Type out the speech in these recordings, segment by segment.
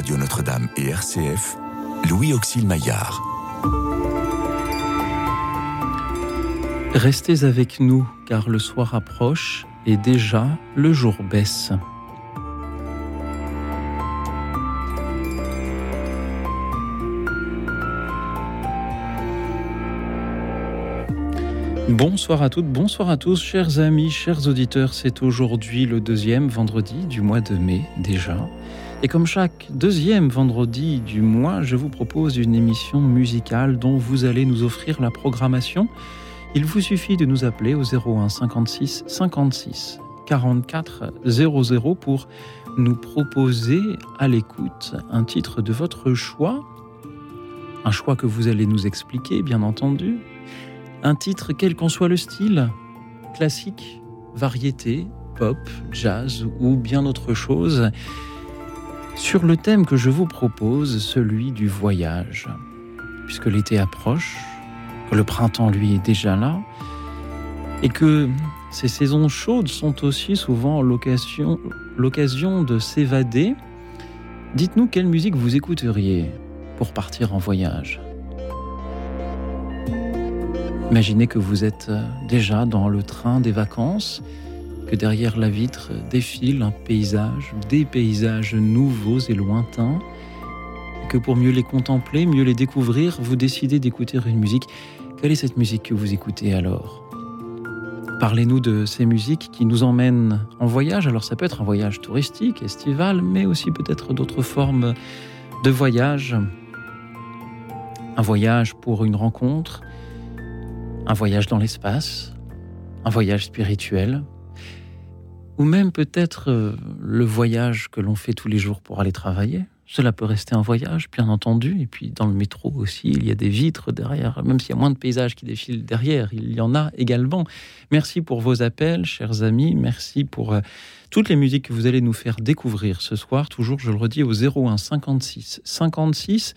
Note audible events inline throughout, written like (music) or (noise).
Radio Notre-Dame et RCF, Louis Auxil Maillard. Restez avec nous car le soir approche et déjà le jour baisse. Bonsoir à toutes, bonsoir à tous, chers amis, chers auditeurs. C'est aujourd'hui le deuxième vendredi du mois de mai déjà. Et comme chaque deuxième vendredi du mois, je vous propose une émission musicale dont vous allez nous offrir la programmation. Il vous suffit de nous appeler au 01 56 56 44 00 pour nous proposer à l'écoute un titre de votre choix. Un choix que vous allez nous expliquer, bien entendu, un titre quel qu'en soit le style, classique, variété, pop, jazz ou bien autre chose, sur le thème que je vous propose, celui du voyage. Puisque l'été approche, que le printemps lui est déjà là, et que ces saisons chaudes sont aussi souvent l'occasion de s'évader, dites-nous quelle musique vous écouteriez pour partir en voyage. Imaginez que vous êtes déjà dans le train des vacances, que derrière la vitre défile un paysage, des paysages nouveaux et lointains, que pour mieux les contempler, mieux les découvrir, vous décidez d'écouter une musique. Quelle est cette musique que vous écoutez alors? Parlez-nous de ces musiques qui nous emmènent en voyage. Alors ça peut être un voyage touristique, estival, mais aussi peut-être d'autres formes de voyage. Un voyage pour une rencontre, un voyage dans l'espace, un voyage spirituel, ou même peut-être euh, le voyage que l'on fait tous les jours pour aller travailler. Cela peut rester un voyage, bien entendu. Et puis dans le métro aussi, il y a des vitres derrière, même s'il y a moins de paysages qui défilent derrière, il y en a également. Merci pour vos appels, chers amis. Merci pour euh, toutes les musiques que vous allez nous faire découvrir ce soir. Toujours, je le redis, au 01 56 56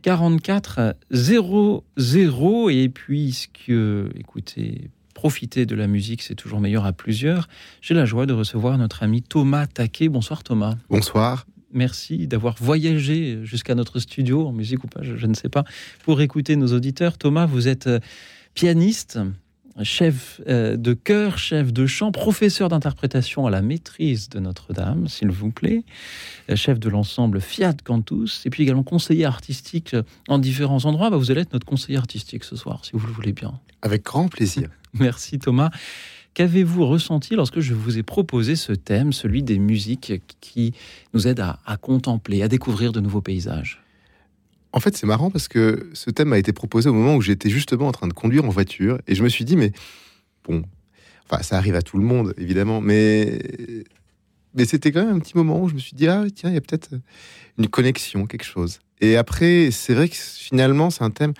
44 00. Et puisque, écoutez, profiter de la musique, c'est toujours meilleur à plusieurs, j'ai la joie de recevoir notre ami Thomas Taquet. Bonsoir Thomas. Bonsoir. Merci d'avoir voyagé jusqu'à notre studio, en musique ou pas, je, je, ne sais pas, pour écouter nos auditeurs. Thomas, vous êtes euh, pianiste, chef euh, de chœur, chef de chant, professeur d'interprétation à la maîtrise de Notre-Dame, s'il vous plaît, euh, chef de l'ensemble Fiat Cantus, et puis également conseiller artistique en différents endroits. Bah, vous allez être notre conseiller artistique ce soir, si vous le voulez bien. Avec grand plaisir. (laughs) Merci Thomas. Qu'avez-vous ressenti lorsque je vous ai proposé ce thème, celui des musiques qui nous aident à, contempler, à découvrir de nouveaux paysages? En fait, c'est marrant parce que ce thème a été proposé au moment où j'étais justement en train de conduire en voiture et je me suis dit, mais bon, enfin, ça arrive à tout le monde, évidemment, mais, mais c'était quand même un petit moment où je me suis dit, ah, tiens, il y a peut-être une connexion, quelque chose. Et après, c'est vrai que finalement, c'est un thème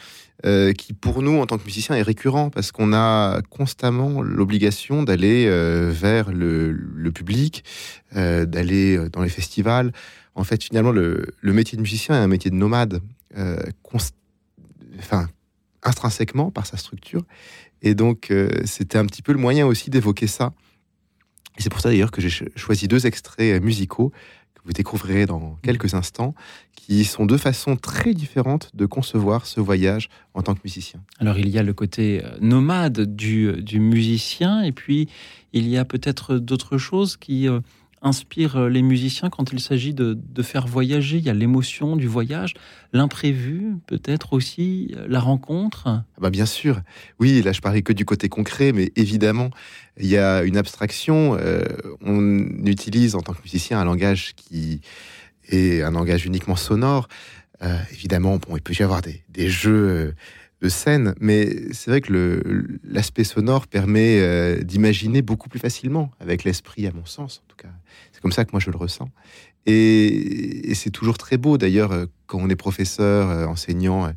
euh, qui, pour nous, en tant que musiciens, est récurrent parce qu'on a constamment l'obligation d'aller euh, vers le, public, euh, d'aller dans les festivals. En fait, finalement, le, le métier de musicien est un métier de nomade enfin, intrinsèquement par sa structure. Et donc, c'était un petit peu le moyen aussi d'évoquer ça. C'est pour ça d'ailleurs que j'ai choisi deux extraits musicaux que vous découvrirez dans quelques instants, qui sont deux façons très différentes de concevoir ce voyage en tant que musicien. Alors il y a le côté nomade du, du musicien, et puis il y a peut-être d'autres choses qui inspire euh, les musiciens quand il s'agit de, faire voyager Il y a l'émotion du voyage, l'imprévu, peut-être aussi euh, la rencontre ah bah Bien sûr. Oui, là je parlais que du côté concret, mais évidemment, il y a une abstraction. Euh, on utilise en tant que musicien un langage qui est un langage uniquement sonore. évidemment, bon, il peut y avoir des, des jeux de scène, mais c'est vrai que l'aspect sonore permet d'imaginer beaucoup plus facilement avec l'esprit, à mon sens en tout cas. C'est comme ça que moi je le ressens. Et, c'est toujours très beau d'ailleurs euh, quand on est professeur, euh, enseignant euh,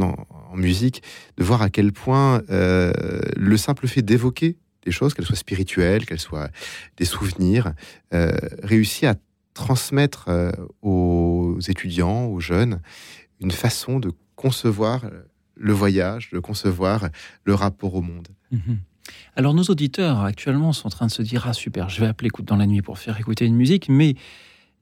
en, musique, de voir à quel point le simple fait d'évoquer des choses, qu'elles soient spirituelles, qu'elles soient des souvenirs, réussit à transmettre aux étudiants, aux jeunes, une façon de concevoir le voyage, de concevoir le rapport au monde. Mm-hmm. Alors nos auditeurs actuellement sont en train de se dire ah super, je vais appeler écoute dans la nuit pour faire écouter une musique, mais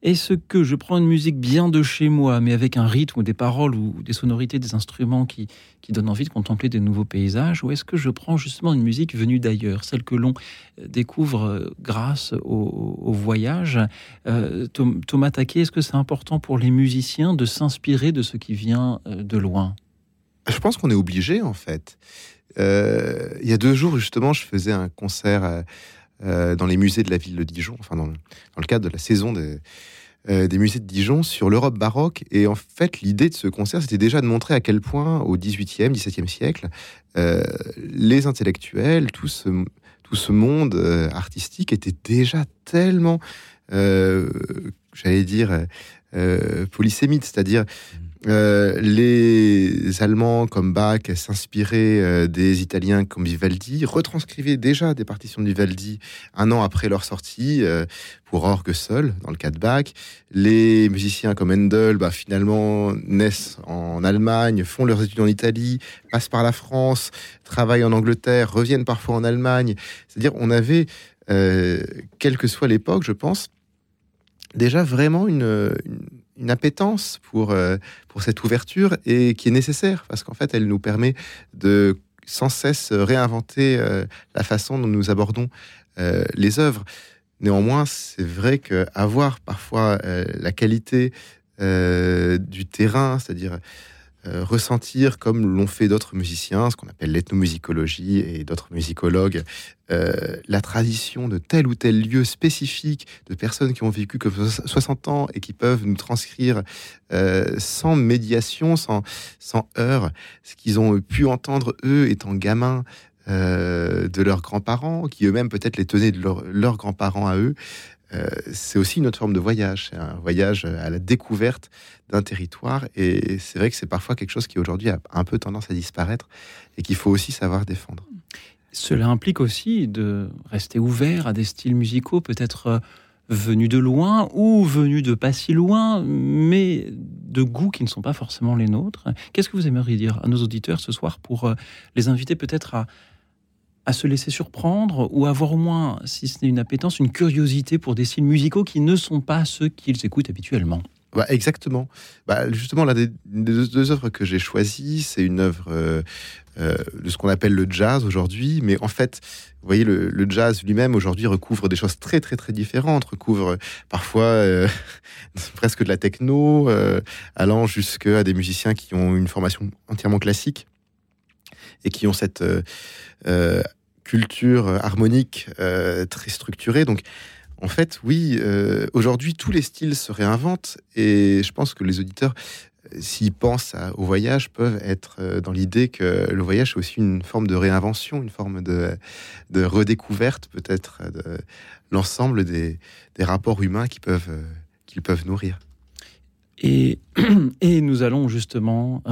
est-ce que je prends une musique bien de chez moi, mais avec un rythme ou des paroles ou des sonorités, des instruments qui, qui donnent envie de contempler des nouveaux paysages, ou est-ce que je prends justement une musique venue d'ailleurs, celle que l'on euh, découvre euh, grâce au, voyage? Euh, Thomas Taquet, est-ce que c'est important pour les musiciens de s'inspirer de ce qui vient de loin? Je pense qu'on est obligé en fait. il y a deux jours justement, je faisais un concert euh, dans les musées de la ville de Dijon, enfin dans le, dans le cadre de la saison des, euh, des musées de Dijon sur l'Europe baroque. Et en fait, l'idée de ce concert, c'était déjà de montrer à quel point, au XVIIIe, XVIIe siècle, euh, les intellectuels, tout ce, tout ce monde artistique était déjà tellement, j'allais dire, polysémite, c'est-à-dire euh, les Allemands comme Bach s'inspiraient euh, des Italiens comme Vivaldi, retranscrivaient déjà des partitions de Vivaldi un an après leur sortie euh, pour orgue seul, dans le cas de Bach. Les musiciens comme Handel, bah, finalement, naissent en Allemagne, font leurs études en Italie, passent par la France, travaillent en Angleterre, reviennent parfois en Allemagne. C'est-à-dire, on avait, quelle que soit l'époque, je pense, déjà vraiment une une appétence pour, euh, pour cette ouverture et qui est nécessaire parce qu'en fait, elle nous permet de sans cesse réinventer euh, la façon dont nous abordons euh, les œuvres. Néanmoins, c'est vrai qu'avoir parfois la qualité du terrain, c'est-à-dire euh, ressentir, comme l'ont fait d'autres musiciens, ce qu'on appelle l'ethnomusicologie et d'autres musicologues, euh, la tradition de tel ou tel lieu spécifique, de personnes qui ont vécu que 60 ans et qui peuvent nous transcrire euh, sans médiation, sans, sans heurts, ce qu'ils ont pu entendre eux étant gamins. de leurs grands-parents, qui eux-mêmes peut-être les tenaient de leurs grands-parents à eux. Euh, c'est aussi une autre forme de voyage, c'est un voyage à la découverte d'un territoire. Et c'est vrai que c'est parfois quelque chose qui aujourd'hui a un peu tendance à disparaître et qu'il faut aussi savoir défendre. Cela implique aussi de rester ouvert à des styles musicaux peut-être euh, venus de loin ou venus de pas si loin, mais de goûts qui ne sont pas forcément les nôtres. Qu'est-ce que vous aimeriez dire à nos auditeurs ce soir pour euh, les inviter peut-être à à se laisser surprendre ou avoir au moins, si ce n'est une appétence, une curiosité pour des styles musicaux qui ne sont pas ceux qu'ils écoutent habituellement. Bah, exactement. Bah, justement, l'une des, deux, œuvres que j'ai choisies, c'est une œuvre euh, euh, de ce qu'on appelle le jazz aujourd'hui. Mais en fait, vous voyez, le, jazz lui-même aujourd'hui recouvre des choses très très très différentes. Recouvre parfois euh, (laughs) presque de la techno, allant jusqu'à des musiciens qui ont une formation entièrement classique et qui ont cette culture euh, harmonique euh, très structurée. Donc, en fait, oui, euh, aujourd'hui, tous les styles se réinventent et je pense que les auditeurs, s'ils pensent au voyage, peuvent être dans l'idée que le voyage est aussi une forme de réinvention, une forme de, redécouverte peut-être de l'ensemble des, rapports humains qu'ils peuvent nourrir. Et, (clears throat) nous allons justement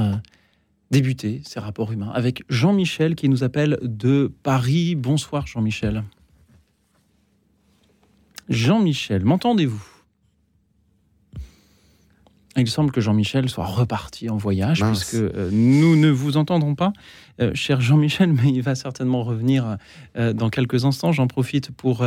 débuter ces rapports humains avec Jean-Michel qui nous appelle de Paris. Bonsoir Jean-Michel. Jean-Michel, m'entendez-vous? Il semble que Jean-Michel soit reparti en voyage, puisque euh, nous ne vous entendrons pas, euh, cher Jean-Michel, mais il va certainement revenir euh, dans quelques instants. J'en profite pour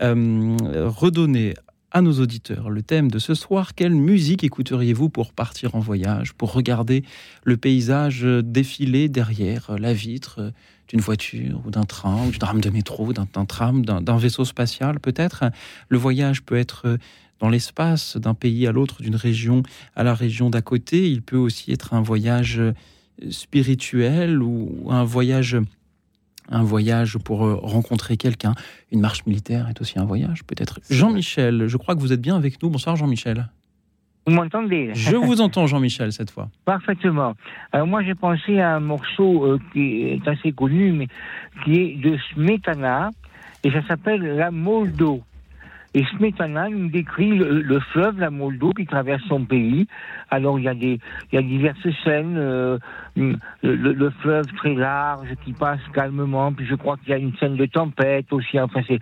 redonner à nos auditeurs le thème de ce soir. Quelle musique écouteriez-vous pour partir en voyage, pour regarder le paysage défiler derrière la vitre d'une voiture ou d'un train ou d'une rame de métro, d'un tram, d'un vaisseau spatial peut-être? Le voyage peut être dans l'espace d'un pays à l'autre, d'une région à la région d'à côté. Il peut aussi être un voyage spirituel ou un voyage un voyage pour euh, rencontrer quelqu'un. Une marche militaire est aussi un voyage, peut-être. Jean-Michel, je crois que vous êtes bien avec nous. Bonsoir, Jean-Michel. Vous m'entendez? Je vous entends, Jean-Michel, cette fois. Parfaitement. Alors moi, j'ai pensé à un morceau euh, qui est assez connu, mais qui est de Smetana, et ça s'appelle La Moldo. Et Smetana nous décrit le, fleuve, la Moldo, qui traverse son pays. Alors il y a des, il y a diverses scènes, euh, le, fleuve très large qui passe calmement. Puis je crois qu'il y a une scène de tempête aussi. Enfin, c'est,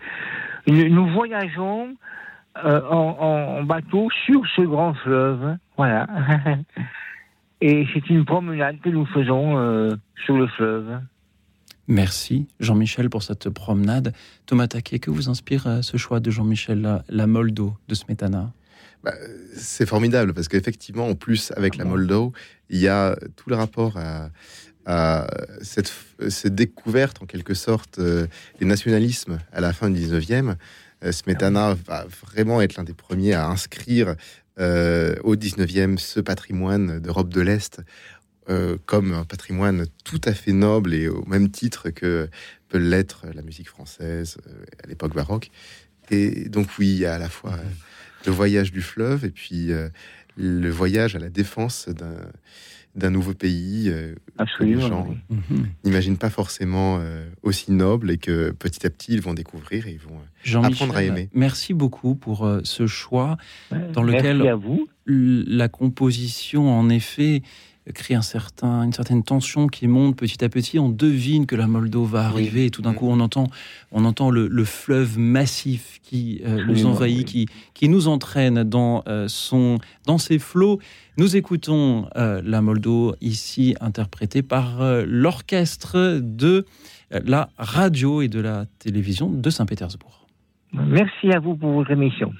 nous voyageons euh, en, en, bateau sur ce grand fleuve. Voilà. (laughs) Et c'est une promenade que nous faisons euh, sur le fleuve. Merci Jean-Michel pour cette promenade. Thomas Taquet, que vous inspire euh, ce choix de Jean-Michel la, Moldo de Smetana? Bah, c'est formidable parce qu'effectivement, en plus, avec la Moldau, il y a tout le rapport à, cette, découverte, en quelque sorte, euh, des nationalismes à la fin du 19e. Euh, Smetana va vraiment être l'un des premiers à inscrire euh, au 19e ce patrimoine d'Europe de l'Est comme un patrimoine tout à fait noble et au même titre que peut l'être la musique française à l'époque baroque. Et donc oui, il y a à la fois le voyage du fleuve et puis euh, le voyage à la défense d'un nouveau pays euh, que les gens mhm. n'imaginent pas forcément euh, aussi noble et que petit à petit ils vont découvrir et ils vont apprendre à aimer. Merci beaucoup pour ce choix dans lequel à vous. la composition en effet crée un certain, une certaine tension qui monte petit à petit. On devine que la Moldova va arriver et tout d'un mm. coup on entend, on entend le, fleuve massif qui euh, nous envahit, qui, qui nous entraîne dans, euh, son, dans ses flots. Nous écoutons euh, la Moldo ici interprétée par l'orchestre de la radio et de la télévision de Saint-Pétersbourg. Merci à vous pour votre émission.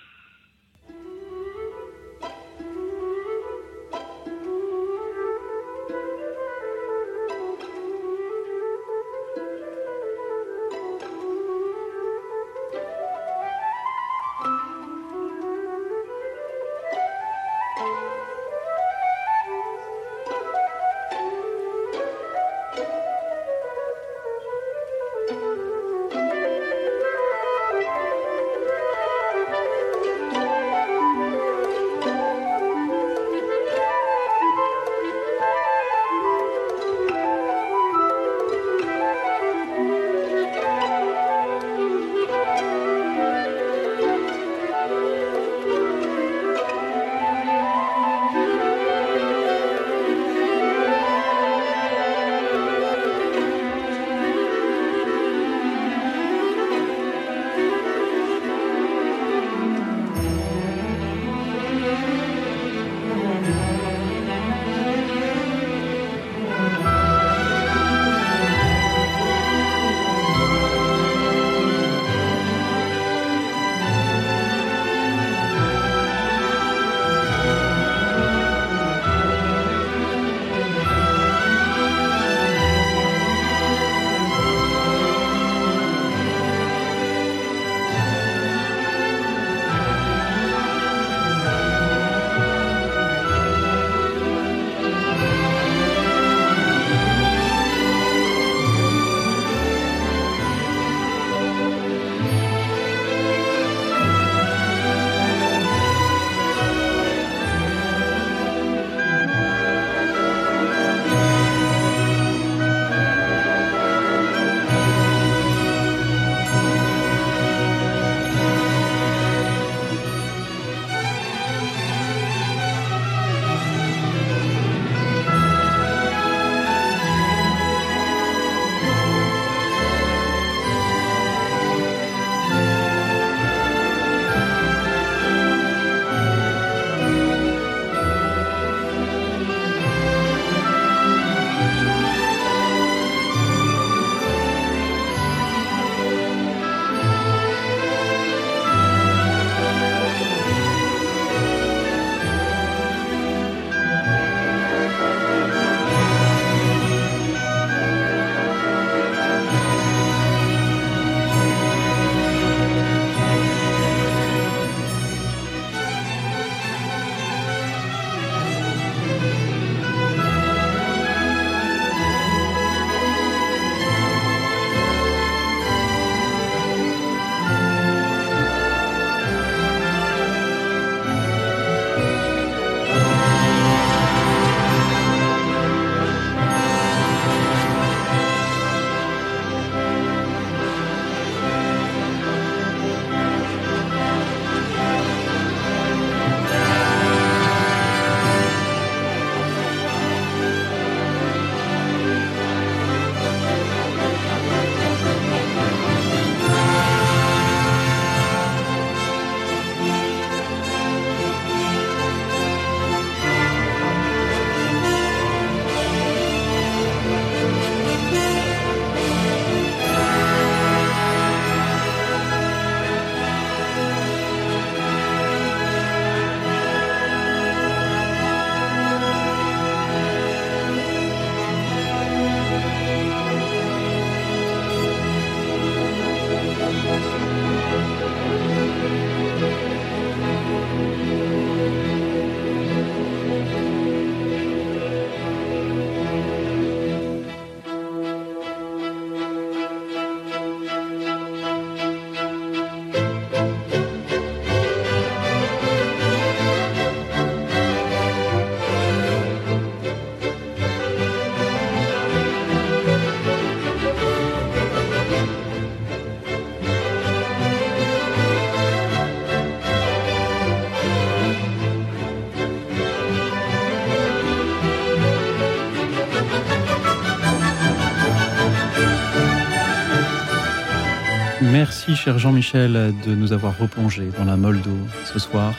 Cher Jean-Michel, de nous avoir replongé dans la Moldo ce soir.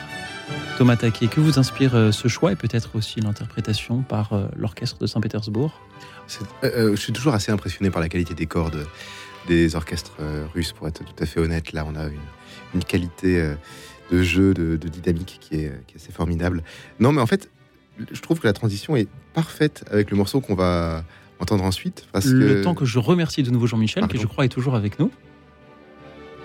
Thomas Taquet, que vous inspire euh, ce choix et peut-être aussi l'interprétation par euh, l'orchestre de Saint-Pétersbourg? Je suis toujours assez impressionné par la qualité des cordes des orchestres russes, pour être tout à fait honnête. Là, on a une, qualité de jeu, de, dynamique qui est, qui est, assez formidable. Non, mais en fait, je trouve que la transition est parfaite avec le morceau qu'on va entendre ensuite. Parce le temps que je remercie de nouveau Jean-Michel, qui je crois est toujours avec nous.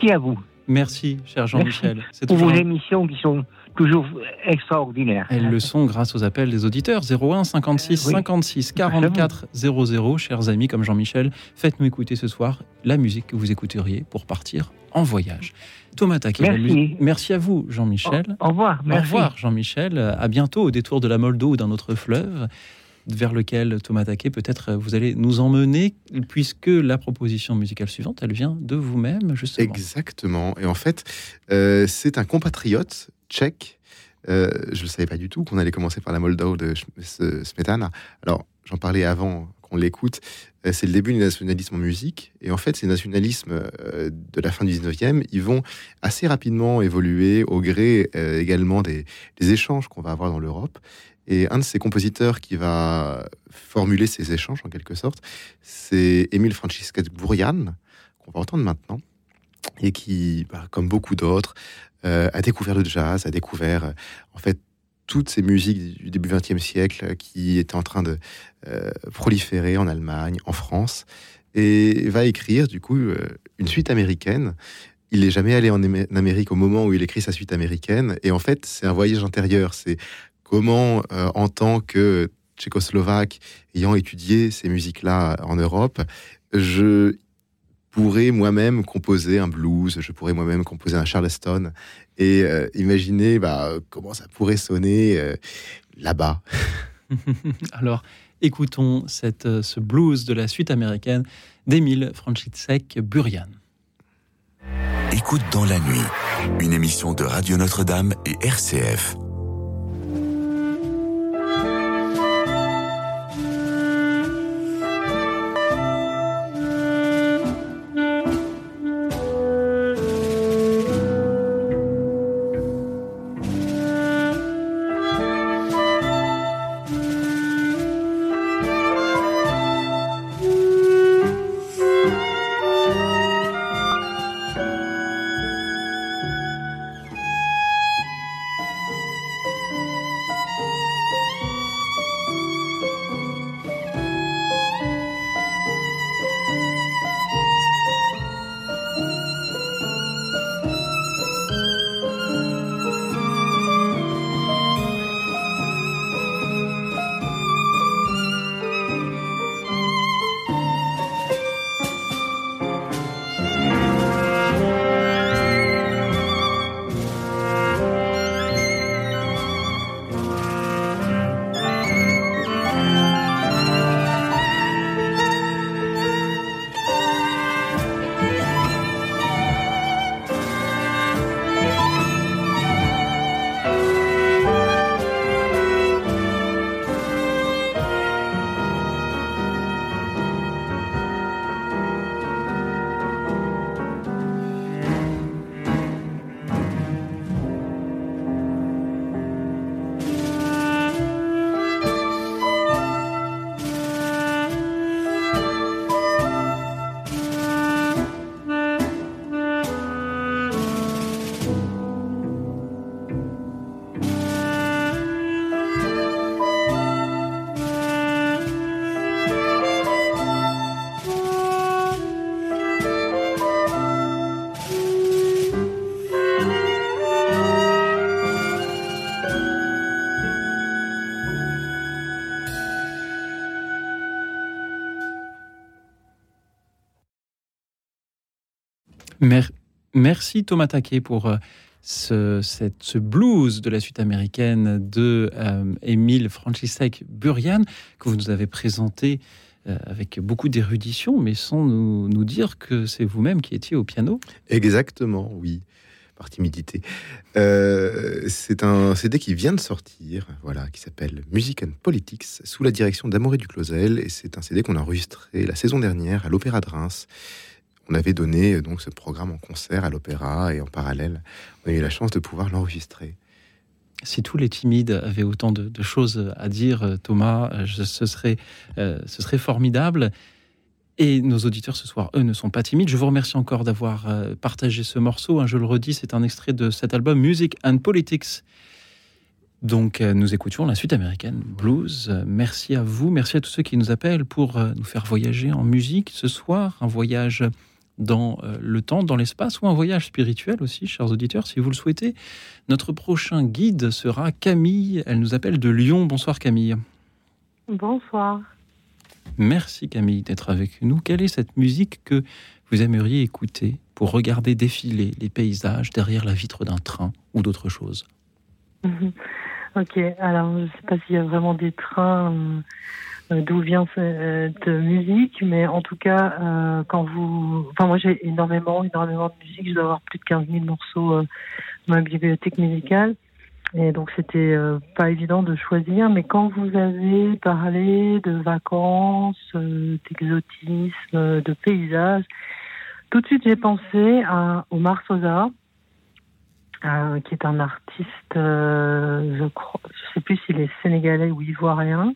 Qui à vous. Merci, cher Jean-Michel. Pour vos émissions qui sont toujours extraordinaires. Elles le sont grâce aux appels des auditeurs. 01 56 56 44 00. Chers amis comme Jean-Michel, faites-nous écouter ce soir la musique que vous écouteriez pour partir en voyage. Thomas Taquet, merci. merci à vous, Jean-Michel. Au, revoir. Merci. Au revoir, Jean-Michel. À bientôt au détour de la Moldo ou d'un autre fleuve vers lequel Thomas Taquet, peut-être vous allez nous emmener, puisque la proposition musicale suivante, elle vient de vous-même, justement. Exactement. Et en fait, euh, c'est un compatriote tchèque. Euh, je ne savais pas du tout qu'on allait commencer par la Moldau de Smetana. Alors, j'en parlais avant qu'on l'écoute. Euh, c'est le début du nationalisme en musique. Et en fait, ces nationalismes de la fin du 19e, ils vont assez rapidement évoluer au gré également des échanges qu'on va avoir dans l'Europe. Et un de ces compositeurs qui va formuler ces échanges, en quelque sorte, c'est Émile Francisca Bourrian, qu'on va entendre maintenant, et qui, bah, comme beaucoup d'autres, euh, a découvert le jazz, a découvert, euh, en fait, toutes ces musiques du début XXe siècle qui étaient en train de euh, proliférer en Allemagne, en France, et va écrire, du coup, une suite américaine il n'est jamais allé en Amérique au moment où il écrit sa suite américaine. Et en fait, c'est un voyage intérieur. C'est comment, euh, en tant que tchécoslovaque, ayant étudié ces musiques-là en Europe, je pourrais moi-même composer un blues, je pourrais moi-même composer un charleston et euh, imaginer bah, comment ça pourrait sonner euh, là-bas. (laughs) Alors, écoutons cette, ce blues de la suite américaine d'Emile Franchitzek Burian. Écoute dans la nuit, une émission de Radio Notre-Dame et RCF. Merci Thomas Taquet pour euh, ce, blues de la suite américaine de euh, Émile Francisek Burian que vous nous avez présenté euh, avec beaucoup d'érudition, mais sans nous, dire que c'est vous-même qui étiez au piano. Exactement, oui par timidité. c'est un CD qui vient de sortir, voilà, qui s'appelle Music and Politics, sous la direction d'Amaury Duclosel, et c'est un CD qu'on a enregistré la saison dernière à l'Opéra de Reims on avait donné donc ce programme en concert à l'opéra et en parallèle, on a eu la chance de pouvoir l'enregistrer. Si tous les timides avaient autant de, choses à dire, Thomas, ce, serait, ce serait formidable. Et nos auditeurs ce soir, eux, ne sont pas timides. Je vous remercie encore d'avoir partagé ce morceau. Hein, je le redis, c'est un extrait de cet album Music and Politics donc, euh, nous écoutions la suite américaine blues. Merci à vous, merci à tous ceux qui nous appellent pour euh, nous faire voyager en musique ce soir. Un voyage dans euh, le temps, dans l'espace, ou un voyage spirituel aussi, chers auditeurs, si vous le souhaitez. Notre prochain guide sera Camille. Elle nous appelle de Lyon. Bonsoir Camille. Bonsoir. Merci Camille d'être avec nous. Quelle est cette musique que vous aimeriez écouter pour regarder défiler les paysages derrière la vitre d'un train ou d'autre chose? (laughs) Ok, alors je ne sais pas s'il y a vraiment des trains, euh, euh, d'où vient cette musique, mais en tout cas, euh, quand vous... Enfin, moi j'ai énormément, énormément de musique, je dois avoir plus de 15 000 morceaux dans ma bibliothèque musicale. Et donc c'était pas évident de choisir, mais quand vous avez parlé de vacances, d'exotisme, de paysages, tout de suite j'ai pensé à Omar Sosa, euh, qui est un artiste, euh, je crois, je sais plus s'il est sénégalais ou ivoirien,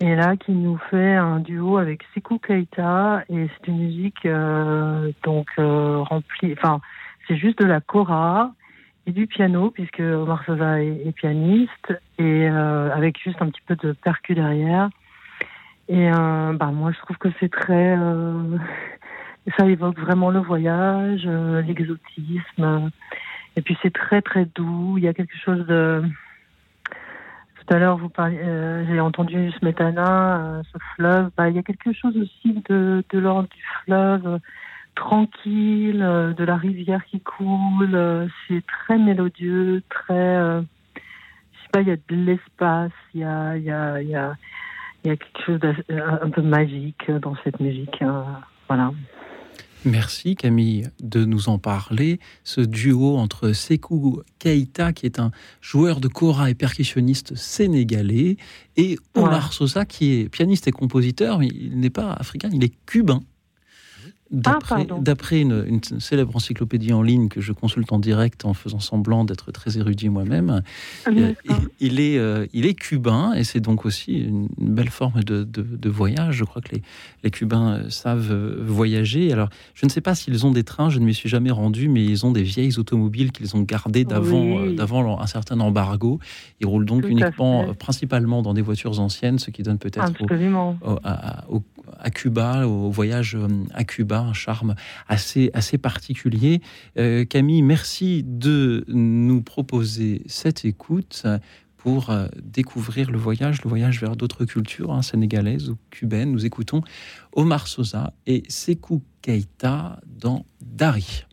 et là qui nous fait un duo avec Sekou Keita et c'est une musique euh, donc remplie, enfin c'est juste de la kora et du piano puisque Omar Sosa est, pianiste et avec juste un petit peu de percu derrière. Et bah moi je trouve que c'est très (laughs) ça évoque vraiment le voyage, l'exotisme. Et puis c'est très très doux. Il y a quelque chose de. Tout à l'heure, vous parlez, euh, j'ai entendu Smetana, euh, ce fleuve. Bah, il y a quelque chose aussi de, l'ordre du fleuve tranquille, euh, de la rivière qui coule. c'est très mélodieux, très. je sais pas, il y a de l'espace, il y a, il y a, il y a, il y a quelque chose d'un peu magique dans cette musique. Hein. voilà. Merci Camille de nous en parler. Ce duo entre Sekou Keita, qui est un joueur de kora et percussionniste sénégalais, et Omar Sosa, qui est pianiste et compositeur, mais il n'est pas africain, il est cubain. Ah, d'après une, célèbre encyclopédie en ligne que je consulte en direct en faisant semblant d'être très érudit moi-même, ah, il, est, euh, il est cubain et c'est donc aussi une, belle forme de, de, voyage. Je crois que les, les Cubains euh, savent euh, voyager. Alors, je ne sais pas s'ils ont des trains, je ne m'y suis jamais rendu, mais ils ont des vieilles automobiles qu'ils ont gardées d'avant d'avant un certain embargo. Ils roulent donc uniquement, principalement dans des voitures anciennes, ce qui donne peut-être à, à Cuba, au voyage euh, à Cuba, un charme assez, assez particulier. Euh, Camille, merci de nous proposer cette écoute pour euh, découvrir le voyage, le voyage vers d'autres cultures, hein, sénégalaises ou cubaines. Nous écoutons Omar Sosa et Sekou Keita dans Dari.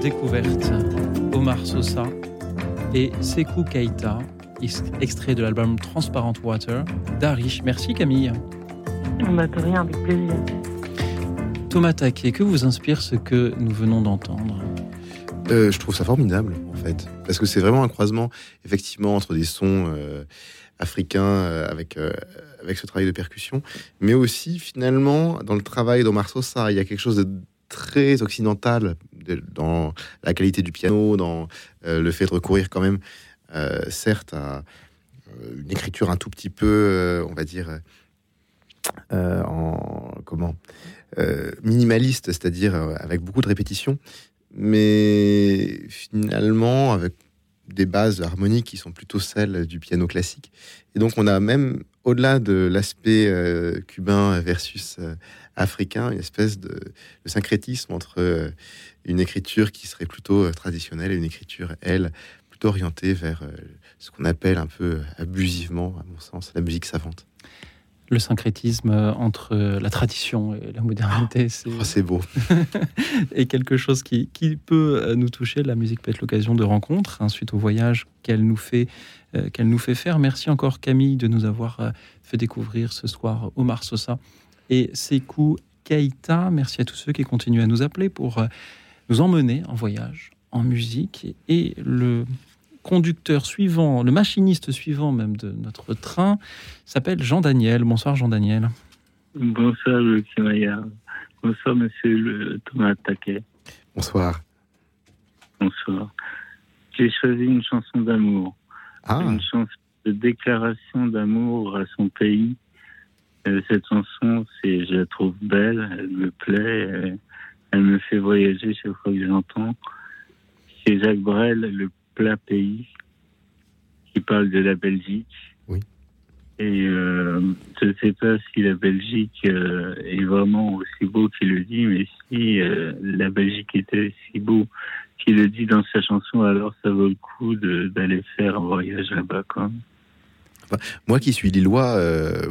Découverte. Omar Sosa et Sekou Keita, extrait de l'album Transparent Water d'Arish. Merci Camille. Bah, de rien, avec plaisir. Thomas Taquet, que vous inspire ce que nous venons d'entendre? Euh, Je trouve ça formidable, en fait. Parce que c'est vraiment un croisement, effectivement, entre des sons euh, africains euh, avec, avec ce travail de percussion, mais aussi, finalement, dans le travail d'Omar Sosa, il y a quelque chose de très occidental dans la qualité du piano, dans le fait de recourir quand même, certes, à une écriture un tout petit peu, on va dire, en comment euh, minimaliste, c'est-à-dire euh, avec beaucoup de répétitions, mais finalement avec des bases harmoniques qui sont plutôt celles du piano classique. Et donc on a même, au-delà de l'aspect euh, cubain versus africain, une espèce de, syncrétisme entre une écriture qui serait plutôt traditionnelle et une écriture, elle, plutôt orientée vers ce qu'on appelle un peu abusivement, à mon sens, la musique savante le syncrétisme euh, entre euh, la tradition et la modernité. Oh, c'est beau. (laughs) et quelque chose qui, peut euh, nous toucher. La musique peut être l'occasion de rencontres, hein, suite au voyage qu'elle nous, fait, qu'elle nous fait faire. Merci encore Camille de nous avoir fait découvrir ce soir Omar Sosa et Sekou Keita. Merci à tous ceux qui continuent à nous appeler pour nous emmener en voyage, en musique. Et le conducteur suivant, le machiniste suivant même de notre train s'appelle Jean-Daniel. Bonsoir Jean-Daniel. Bonsoir Luc Bonsoir Monsieur Thomas Taquet. Bonsoir. Bonsoir. J'ai choisi une chanson d'amour. Ah. Une chanson de déclaration d'amour à son pays. Euh, cette chanson, c'est, je la trouve belle, elle me plaît, elle, me fait voyager chaque fois que je l'entends. C'est Jacques Brel, le plat pays qui parle de la Belgique. Oui. Et euh, je ne sais pas si la Belgique euh, est vraiment aussi beau qu'il le dit, mais si euh, la Belgique était si beau qu'il le dit dans sa chanson, alors ça vaut le coup d'aller faire un voyage là-bas. moi qui suis lillois,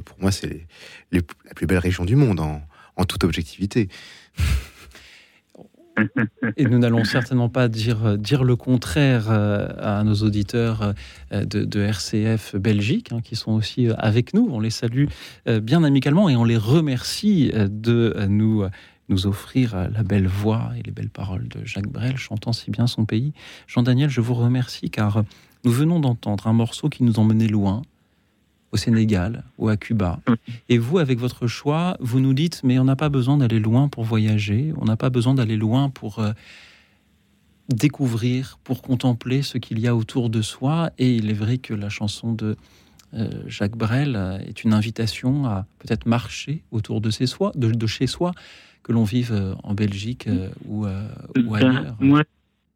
pour moi c'est la plus belle région du monde en, en toute objectivité. Et nous n'allons certainement pas dire, dire le contraire euh, à nos auditeurs euh, de, RCF Belgique, hein, qui sont aussi euh, avec nous. On les salue bien amicalement et on les remercie de nous nous offrir la belle voix et les belles paroles de Jacques Brel, chantant si bien son pays. Jean-Daniel, je vous remercie car nous venons d'entendre un morceau qui nous emmenait loin, au Sénégal ou à Cuba. Et vous, avec votre choix, vous nous dites, mais on n'a pas besoin d'aller loin pour voyager, on n'a pas besoin d'aller loin pour euh, découvrir, pour contempler ce qu'il y a autour de soi. Et il est vrai que la chanson de euh, Jacques Brel euh, est une invitation à peut-être marcher autour de, ses soi, de, chez soi, que l'on vive en Belgique ou, ou, ben, ailleurs. moi,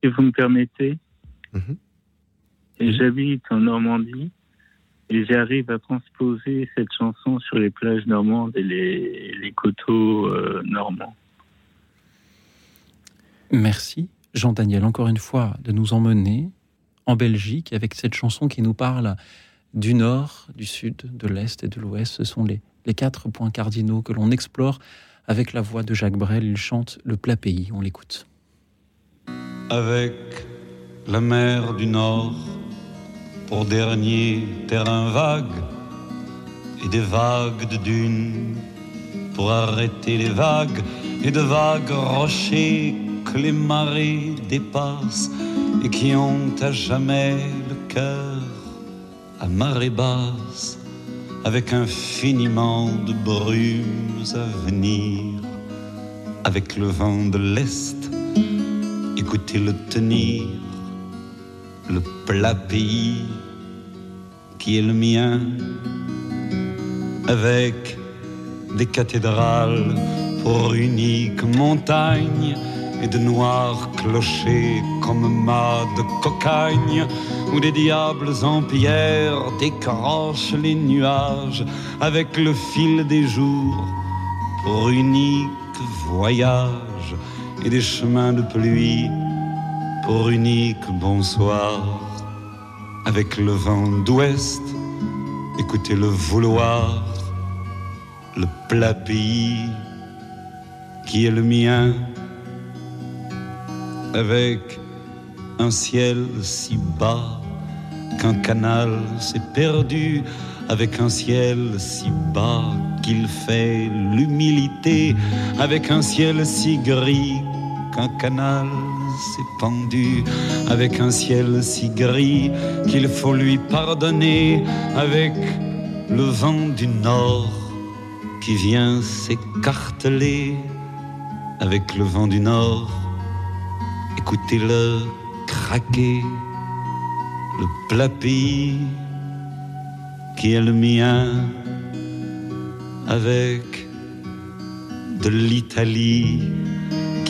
si vous me permettez, mhm. j'habite en Normandie et j'arrive à transposer cette chanson sur les plages normandes et les, coteaux euh, normands. Merci, Jean-Daniel, encore une fois, de nous emmener en Belgique avec cette chanson qui nous parle du nord, du sud, de l'est et de l'ouest. Ce sont les, les quatre points cardinaux que l'on explore avec la voix de Jacques Brel. Il chante Le plat pays. On l'écoute. Avec la mer du nord pour dernier terrain vague et des vagues de dunes pour arrêter les vagues et de vagues rochers que les marées dépassent et qui ont à jamais le cœur à marée basse avec infiniment de brumes à venir. Avec le vent de l'Est écoutez-le tenir le plat pays qui est le mien, avec des cathédrales pour unique montagne et de noirs clochers comme mâts de cocagne, où des diables en pierre décrochent les nuages avec le fil des jours pour unique voyage et des chemins de pluie pour unique bonsoir avec le vent d'ouest, écoutez le vouloir, le plat pays qui est le mien, avec un ciel si bas qu'un canal s'est perdu, avec un ciel si bas qu'il fait l'humilité, avec un ciel si gris qu'un canal s'est pendu, avec un ciel si gris qu'il faut lui pardonner, avec le vent du nord qui vient s'écarteler, avec le vent du nord, écoutez-le craquer, le plat qui est le mien, avec de l'Italie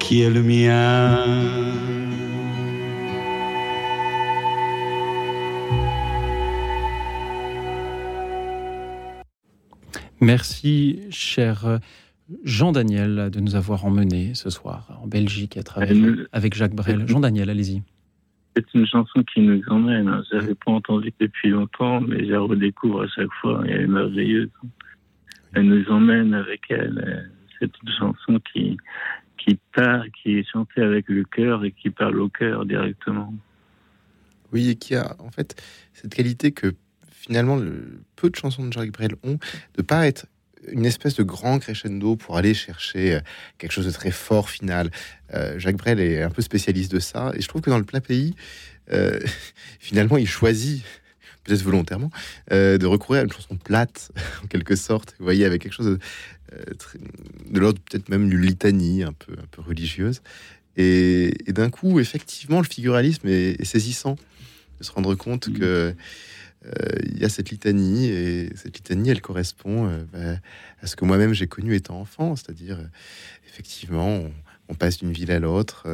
qui est le mien. Merci, cher Jean-Daniel, de nous avoir emmenés ce soir en Belgique à travers avec Jacques Brel. Jean-Daniel, allez-y. C'est une chanson qui nous emmène. Je n'avais pas entendu depuis longtemps, mais je la redécouvre à chaque fois. elle est merveilleuse. Elle nous emmène avec elle. C'est une chanson qui, qui part, qui est chanté avec le cœur et qui parle au cœur directement. Oui, et qui a en fait cette qualité que finalement le, peu de chansons de Jacques Brel ont de pas être une espèce de grand crescendo pour aller chercher euh, quelque chose de très fort final. Euh, Jacques Brel est un peu spécialiste de ça, et je trouve que dans le plat pays, euh, (laughs) finalement, il choisit peut-être volontairement, de recourir à une chanson plate, (laughs) en quelque sorte, vous voyez, avec quelque chose de, euh, de l'ordre peut-être même d'une litanie un peu, un peu religieuse. Et, d'un coup, effectivement, le figuralisme est, saisissant de se rendre compte mmh. que euh, il y a cette litanie et cette litanie, elle correspond euh, bah, à ce que moi-même j'ai connu étant enfant, c'est-à-dire effectivement, on, passe d'une ville à l'autre.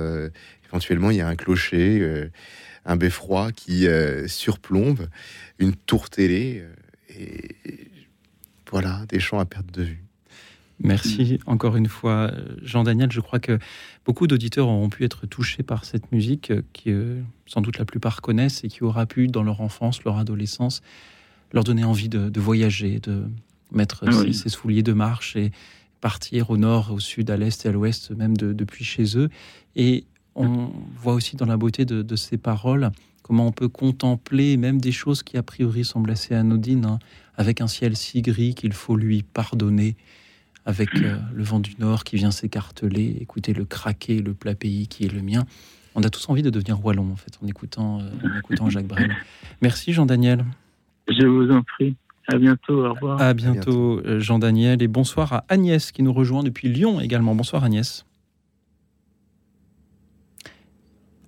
éventuellement, il y a un clocher, un beffroi qui surplombe une tour télé et voilà, des champs à perte de vue. Merci encore une fois, Jean-Daniel. Je crois que beaucoup d'auditeurs auront pu être touchés par cette musique euh, qui, euh, sans doute, la plupart connaissent et qui aura pu, dans leur enfance, leur adolescence, leur donner envie de, voyager, de mettre ah ses, souliers de marche et partir au nord, au sud, à l'est et à l'ouest, même depuis chez eux. Et on voit aussi dans la beauté de, ces paroles comment on peut contempler même des choses qui a priori semblent assez anodines, hein, avec un ciel si gris qu'il faut lui pardonner avec euh, le vent du nord qui vient s'écarteler, écouter le craquer, le plat pays qui est le mien. On a tous envie de devenir wallon, en fait, en écoutant, euh, en écoutant Jacques Brel. Merci, Jean-Daniel. Je vous en prie. À bientôt, au revoir. À bientôt, euh, Jean-Daniel. Et bonsoir à Agnès qui nous rejoint depuis Lyon également. Bonsoir, Agnès.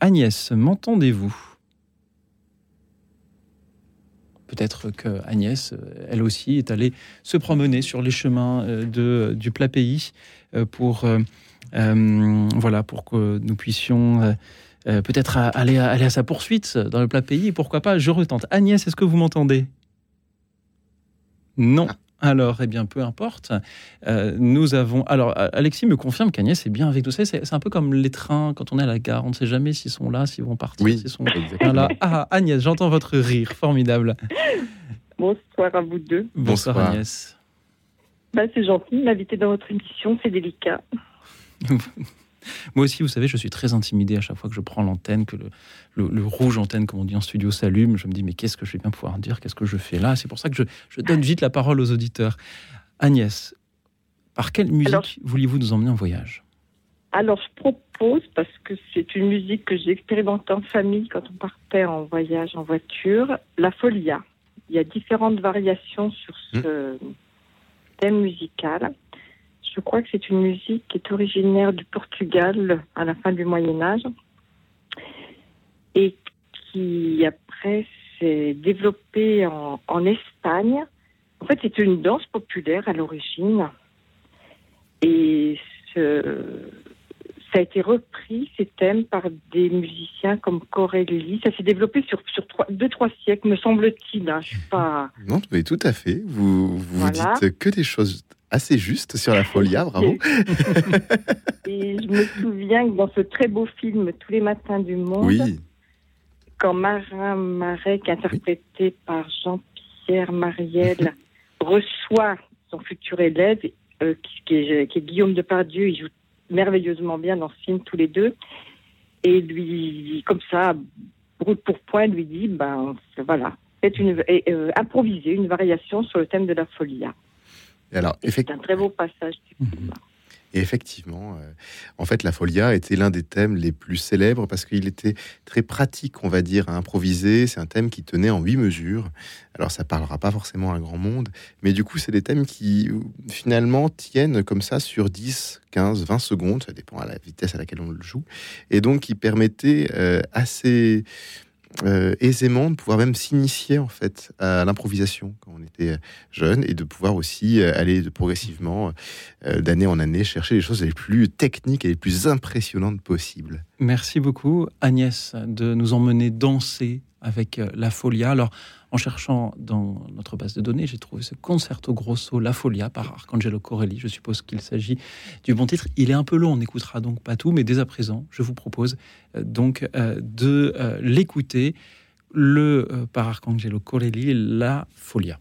Agnès, m'entendez-vous? Peut-être que Agnès, euh, elle aussi, est allée se promener sur les chemins euh, du plat pays euh, pour, voilà, pour que nous puissions peut-être aller, aller à sa poursuite dans le plat pays. Pourquoi pas? Je retente. Agnès, est-ce que vous m'entendez? Non. Ah. Alors, eh bien, peu importe. Euh, nous avons. Alors, Alexis me confirme qu'Agnès est bien avec nous. C'est un peu comme les trains quand on est à la gare. On ne sait jamais s'ils sont là, s'ils vont partir, oui, s'ils sont là. Ah, Agnès, j'entends votre rire. Formidable. Bonsoir à vous deux. Bonsoir, Agnès. Bah, c'est gentil. M'inviter dans votre émission, c'est délicat. (laughs) Moi aussi, vous savez, je suis très intimidé à chaque fois que je prends l'antenne, que le, rouge antenne, comme on dit en studio, s'allume. Je me dis, mais qu'est-ce que je vais bien pouvoir dire? Qu'est-ce que je fais là? C'est pour ça que je, donne vite la parole aux auditeurs. Agnès, par quelle musique vouliez-vous nous emmener en voyage? Alors, je propose, parce que c'est une musique que j'ai expérimentée en famille quand on partait en voyage en voiture, la folia. Il y a différentes variations sur ce mmh. thème musical. Je crois que c'est une musique qui est originaire du Portugal à la fin du Moyen Âge et qui après s'est développée en, Espagne. En fait, c'est une danse populaire à l'origine. Et ça a été repris, ces thèmes, par des musiciens comme Corelli. Ça s'est développé sur, sur trois, deux, trois siècles, me semble-t-il. Hein. Je suis pas... Non, mais tout à fait. Vous, vous dites que des choses assez justes sur la folia, bravo. (laughs) Et je me souviens que dans ce très beau film Tous les matins du monde, oui. quand Marin Marek, interprété par Jean-Pierre Marielle, (laughs) reçoit son futur élève, euh, qui, est, qui, est, Guillaume Depardieu, il joue merveilleusement bien dans ce film tous les deux. Et lui, comme ça, brut pour point, lui dit, ben voilà, c'est une euh, improviser une variation sur le thème de la folia. Alors, C'est un très beau passage. Du mhm. Et effectivement, euh, en fait, la folia était l'un des thèmes les plus célèbres parce qu'il était très pratique, on va dire, à improviser. C'est un thème qui tenait en huit mesures. Alors, ça parlera pas forcément à un grand monde, mais du coup, c'est des thèmes qui finalement tiennent comme ça sur 10, 15, 20 secondes. Ça dépend à la vitesse à laquelle on le joue. Et donc, qui permettait euh, assez euh, aisément de pouvoir même s'initier en fait à l'improvisation quand on était jeune et de pouvoir aussi euh, aller de progressivement euh, d'année en année chercher les choses les plus techniques et les plus impressionnantes possibles. Merci beaucoup Agnès de nous emmener danser avec la Folia. Alors en cherchant dans notre base de données, j'ai trouvé ce concerto grosso La Folia par Arcangelo Corelli. Je suppose qu'il s'agit du bon titre. Il est un peu long, on n'écoutera donc pas tout, mais dès à présent, je vous propose euh, donc euh, de euh, l'écouter. Le par Arcangelo Corelli, La Folia.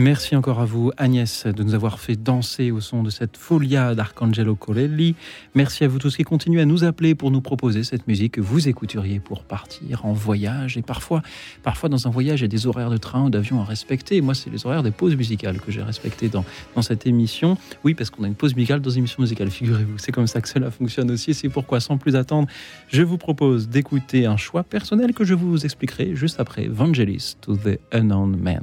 Merci encore à vous, Agnès, de nous avoir fait danser au son de cette folia d'Arcangelo Corelli. Merci à vous tous qui continuez à nous appeler pour nous proposer cette musique que vous écouteriez pour partir en voyage. Et parfois, parfois dans un voyage, il y a des horaires de train ou d'avion à respecter. moi, c'est les horaires des pauses musicales que j'ai respectées dans, dans cette émission. Oui, parce qu'on a une pause musicale dans une émission musicale, figurez-vous. C'est comme ça que cela fonctionne aussi. C'est pourquoi, sans plus attendre, je vous propose d'écouter un choix personnel que je vous expliquerai juste après Vangelis to the Unknown Man.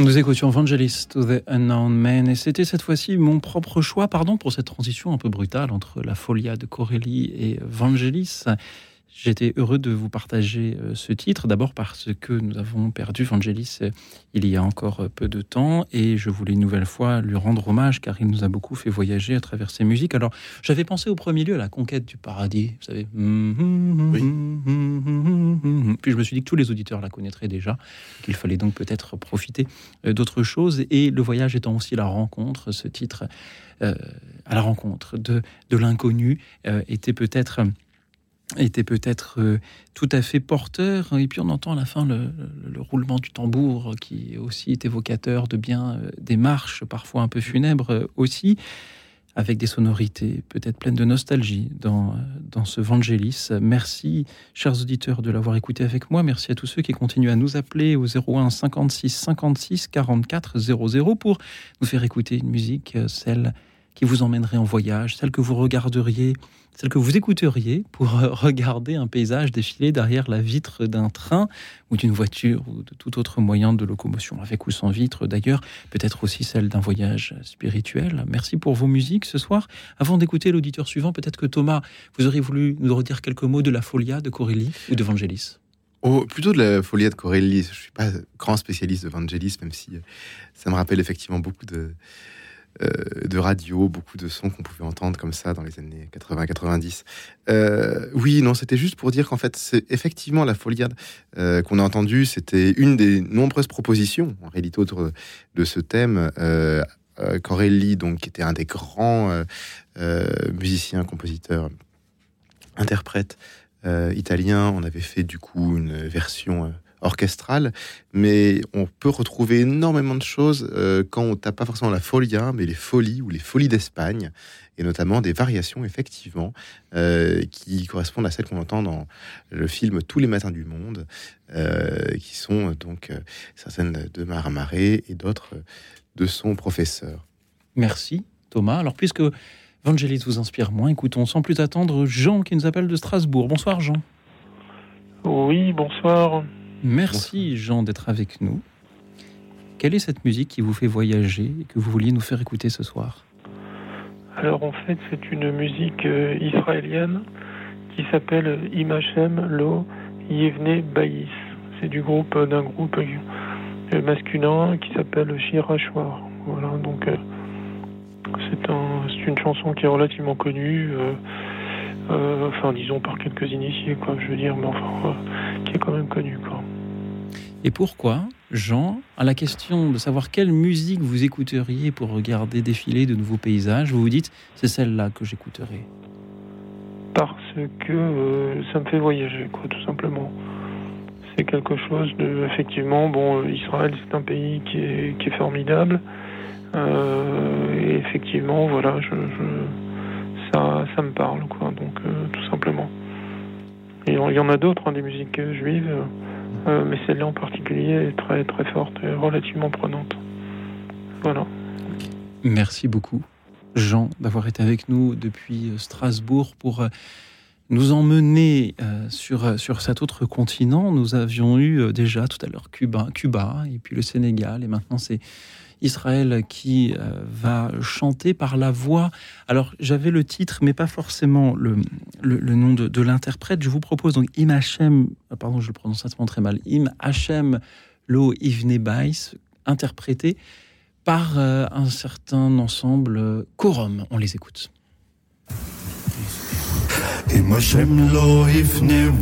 Nous écoutions Vangelis to the Unknown Man et c'était cette fois-ci mon propre choix, pardon pour cette transition un peu brutale entre la folia de Corelli et Vangelis. J'étais heureux de vous partager euh, ce titre, d'abord parce que nous avons perdu Vangelis euh, il y a encore euh, peu de temps et je voulais une nouvelle fois lui rendre hommage car il nous a beaucoup fait voyager à travers ses musiques. Alors j'avais pensé au premier lieu à la conquête du paradis, vous savez. Puis je me suis dit que tous les auditeurs la connaîtraient déjà, qu'il fallait donc peut-être profiter d'autres choses et le voyage étant aussi la rencontre, ce titre à la rencontre de, de l'inconnu était peut-être était peut-être euh, tout à fait porteur. Et puis on entend à la fin le, roulement du tambour qui aussi est évocateur de bien euh, des marches, parfois un peu funèbres euh, aussi, avec des sonorités peut-être pleines de nostalgie dans, dans ce Vangelis. Merci, chers auditeurs, de l'avoir écouté avec moi. Merci à tous ceux qui continuent à nous appeler au 01 56 56 44 00 pour nous faire écouter une musique, celle qui vous emmènerait en voyage, celle que vous regarderiez celle que vous écouteriez pour euh, regarder un paysage défiler derrière la vitre d'un train ou d'une voiture ou de tout autre moyen de locomotion, avec ou sans vitre d'ailleurs, peut-être aussi celle d'un voyage spirituel. Merci pour vos musiques ce soir. Avant d'écouter l'auditeur suivant, peut-être que Thomas, vous auriez voulu nous redire quelques mots de la Folia de Corelli ou de Vangelis Oh, plutôt de la Folia de Corelli. Je ne suis pas grand spécialiste de Vangelis, même si euh, ça me rappelle effectivement beaucoup de, de radio, beaucoup de sons qu'on pouvait entendre comme ça dans les années 80-90. Euh, oui, non, c'était juste pour dire qu'en fait, c'est effectivement la Foliade euh, qu'on a entendue, c'était une des nombreuses propositions en réalité autour de ce thème. Corelli, donc, qui était un des grands musiciens, compositeurs, interprètes italiens, on avait fait du coup une version orchestrale, mais on peut retrouver énormément de choses euh, quand on tape pas forcément la folia, mais les folies ou les folies d'Espagne, et notamment des variations effectivement euh, qui correspondent à celles qu'on entend dans le film Tous les matins du monde, euh, qui sont donc certaines de Maramaré et d'autres de son professeur. Merci Thomas. Alors puisque Vangelis vous inspire moins, écoutons sans plus attendre Jean qui nous appelle de Strasbourg. Bonsoir Jean. Oui, bonsoir. Merci Jean d'être avec nous. Quelle est cette musique qui vous fait voyager et que vous vouliez nous faire écouter ce soir? Alors en fait c'est une musique euh, israélienne qui s'appelle Imachem Lo Yevne Baïs. C'est du groupe euh, d'un groupe euh, masculin qui s'appelle Shirashwar. Voilà donc c'est un, une chanson qui est relativement connue. Enfin disons par quelques initiés quoi je veux dire mais enfin qui est quand même connue quoi. Et pourquoi, Jean, à la question de savoir quelle musique vous écouteriez pour regarder défiler de nouveaux paysages, vous vous dites c'est celle-là que j'écouterai Parce que euh, ça me fait voyager, quoi, tout simplement. C'est quelque chose de. Effectivement, bon, euh, Israël, c'est un pays qui est, qui est formidable. Euh, et effectivement, voilà, je, ça, ça me parle, quoi, donc tout simplement. Il y en a d'autres, hein, des musiques juives. Euh, mais celle-là en particulier est très très forte et relativement prenante. Voilà. Merci beaucoup, Jean, d'avoir été avec nous depuis euh, Strasbourg pour euh, nous emmener sur, sur cet autre continent. Nous avions eu déjà tout à l'heure Cuba, Cuba et puis le Sénégal, et maintenant c'est Israël qui euh, va chanter par la voix. Alors j'avais le titre, mais pas forcément le, le, nom de, l'interprète. Je vous propose donc Im Hachem, euh, pardon, je le prononce très mal, Im Hachem Lo Ivne Bais, interprété par euh, un certain ensemble quorum. On les écoute. Im Hachem Lo Ivne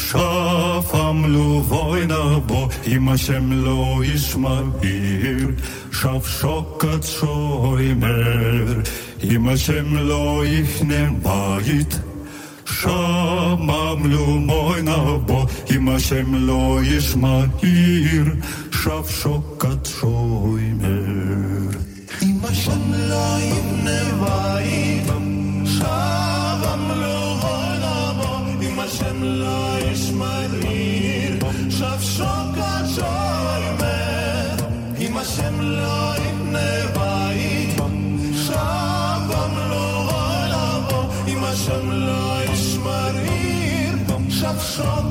שפם לו ווינה בו, אם השם לא ישמע עיר, שף שוקת שוימר, אם השם לא יכנה בית, שמם לו מוינה בו, אם השם לא ישמע עיר, שף שוקת שוימר. אם השם לא יבנה Son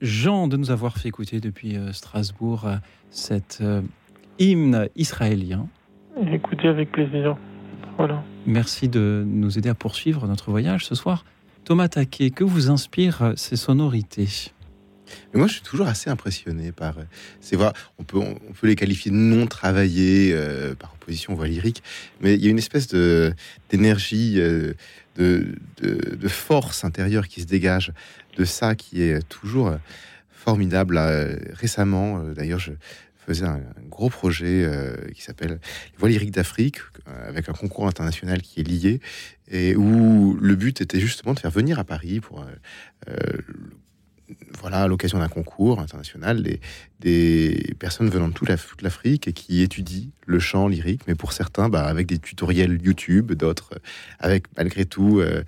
Jean de nous avoir fait écouter depuis euh, Strasbourg euh, cet euh, hymne israélien. Écoutez avec plaisir. Voilà. Merci de nous aider à poursuivre notre voyage ce soir. Thomas Taquet, que vous inspirent ces sonorités? Moi, je suis toujours assez impressionné par C'est vrai, On peut, on peut les qualifier de non travaillés par opposition aux voix lyriques, mais il y a une espèce de d'énergie, de, de, de, force intérieure qui se dégage de ça qui est toujours formidable. Récemment, d'ailleurs, je faisais un, gros projet euh, qui s'appelle Les Voix lyriques d'Afrique, euh, avec un concours international qui est lié, et où le but était justement de faire venir à Paris pour euh, voilà, à l'occasion d'un concours international, des, des personnes venant de toute l'Afrique et qui étudient le chant lyrique, mais pour certains, bah, avec des tutoriels YouTube, d'autres avec malgré tout euh,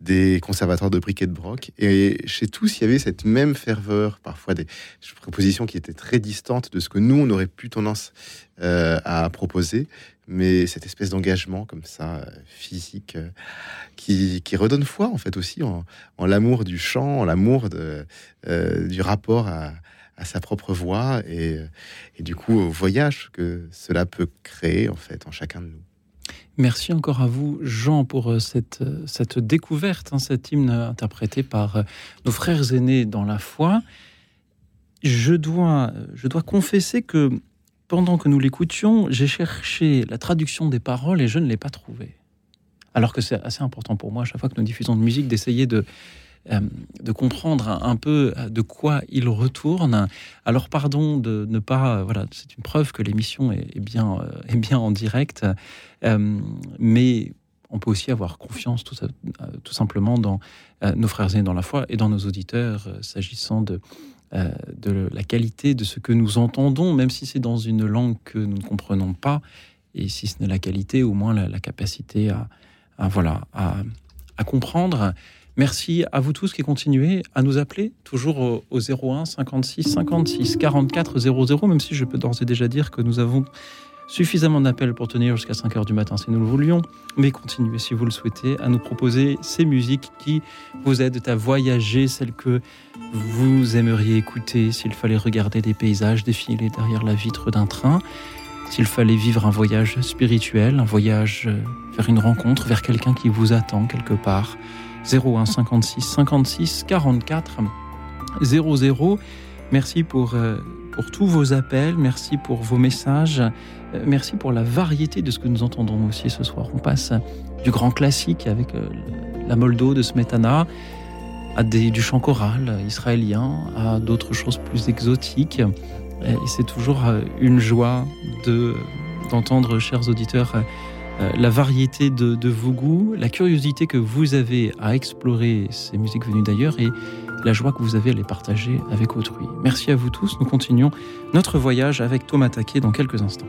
des conservateurs de briquet de broc. Et chez tous, il y avait cette même ferveur, parfois des propositions qui étaient très distantes de ce que nous, on aurait pu tendance euh, à proposer, mais cette espèce d'engagement comme ça, euh, physique, euh, qui, redonne foi en fait aussi en, l'amour du chant, en l'amour du rapport à, sa propre voix et, du coup au voyage que cela peut créer en fait en chacun de nous. Merci encore à vous, Jean, pour cette, cette découverte, hein, cet hymne interprété par nos frères aînés dans la foi. Je dois, je dois confesser que pendant que nous l'écoutions, j'ai cherché la traduction des paroles et je ne l'ai pas trouvée. Alors que c'est assez important pour moi, à chaque fois que nous diffusons de musique, d'essayer de, euh, de comprendre un, peu de quoi il retourne. Alors pardon de ne pas... Voilà, c'est une preuve que l'émission est, bien, euh, est bien en direct. Euh, mais on peut aussi avoir confiance tout, tout simplement dans nos frères et dans la foi et dans nos auditeurs s'agissant de euh, de la qualité de ce que nous entendons, même si c'est dans une langue que nous ne comprenons pas, et si ce n'est la qualité, au moins la, capacité à, voilà, à, comprendre. Merci à vous tous qui continuez à nous appeler, toujours au, au 01 56 56 44 00, même si je peux d'ores et déjà dire que nous avons Suffisamment d'appels pour tenir jusqu'à 5 heures du matin si nous le voulions, mais continuez si vous le souhaitez à nous proposer ces musiques qui vous aident à voyager, celles que vous aimeriez écouter s'il fallait regarder des paysages défiler derrière la vitre d'un train, s'il fallait vivre un voyage spirituel, un voyage euh, vers une rencontre, vers quelqu'un qui vous attend quelque part. 01 56 56 44 00. Merci pour euh, pour tous vos appels, merci pour vos messages, merci pour la variété de ce que nous entendons aussi ce soir. On passe du grand classique avec euh, la Moldo de Smetana à du chant choral israélien, à d'autres choses plus exotiques. C'est toujours euh, une joie de d'entendre, chers auditeurs, la variété de, vos goûts, la curiosité que vous avez à explorer ces musiques venues d'ailleurs et la joie que vous avez à les partager avec autrui. Merci à vous tous. Nous continuons notre voyage avec Thomas Taquet dans quelques instants.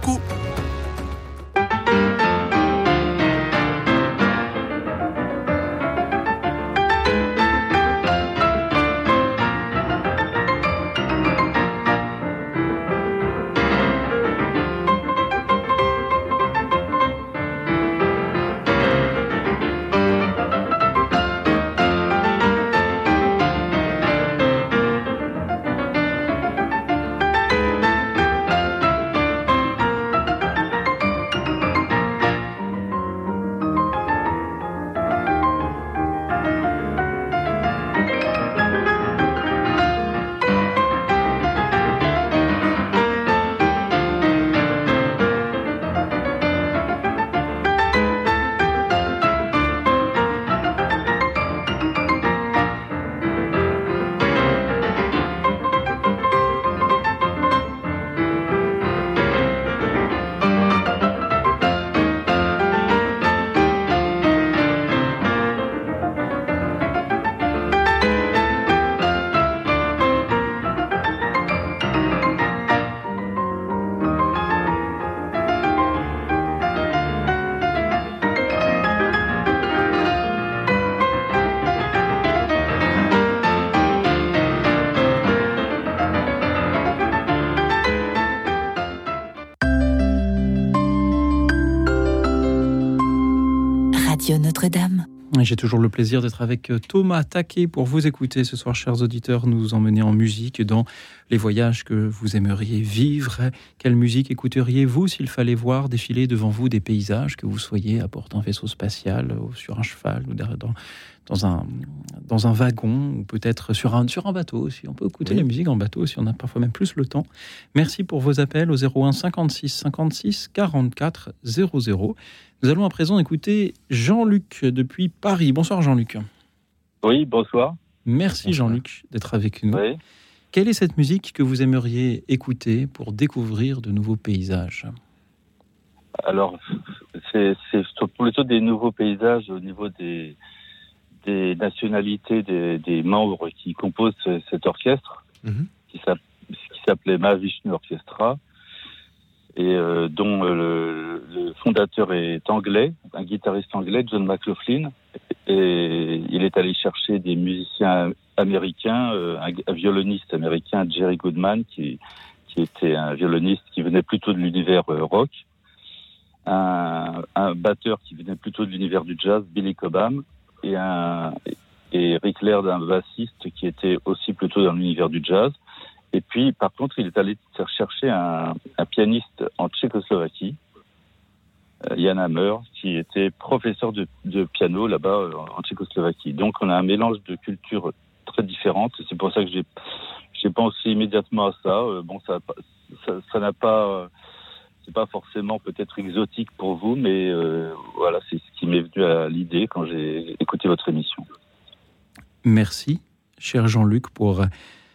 孤。J'ai toujours le plaisir d'être avec euh, Thomas Taquet pour vous écouter ce soir, chers auditeurs, nous emmener en musique dans les voyages que vous aimeriez vivre. Quelle musique écouteriez-vous s'il fallait voir défiler devant vous des paysages, que vous soyez à bord d'un vaisseau spatial, ou sur un cheval, ou dans, dans, un, dans un wagon, ou peut-être sur un, sur un bateau aussi? On peut écouter la musique en bateau si on a parfois même plus le temps. Merci pour vos appels au 01 56 56 44 00. Nous allons à présent écouter Jean-Luc depuis Paris. Bonsoir Jean-Luc. Oui, bonsoir. Merci Jean-Luc d'être avec nous. Quelle est cette musique que vous aimeriez écouter pour découvrir de nouveaux paysages? Alors, c'est plutôt des nouveaux paysages au niveau des, des nationalités des, membres qui composent cet orchestre, mhm. qui s'appelait Mahavishnu Orchestra et euh, dont euh, le, fondateur est anglais, un guitariste anglais, John McLaughlin. Et il est allé chercher des musiciens américains, euh, un, violoniste américain, Jerry Goodman, qui, qui était un violoniste qui venait plutôt de l'univers rock, un, un, batteur qui venait plutôt de l'univers du jazz, Billy Cobham, et, un, et Rick Laird, un bassiste qui était aussi plutôt dans l'univers du jazz. Et puis, par contre, il est allé chercher un, pianiste en Tchécoslovaquie, euh, Jan Hammer, qui était professeur de, piano là-bas euh, en Tchécoslovaquie. Donc, on a un mélange de cultures très différentes. C'est pour ça que j'ai j'ai pensé immédiatement à ça. Euh, bon, ça ça n'a pas c'est pas forcément peut-être exotique pour vous, mais voilà, c'est ce qui m'est venu à l'idée quand j'ai écouté votre émission. Merci, cher Jean-Luc, pour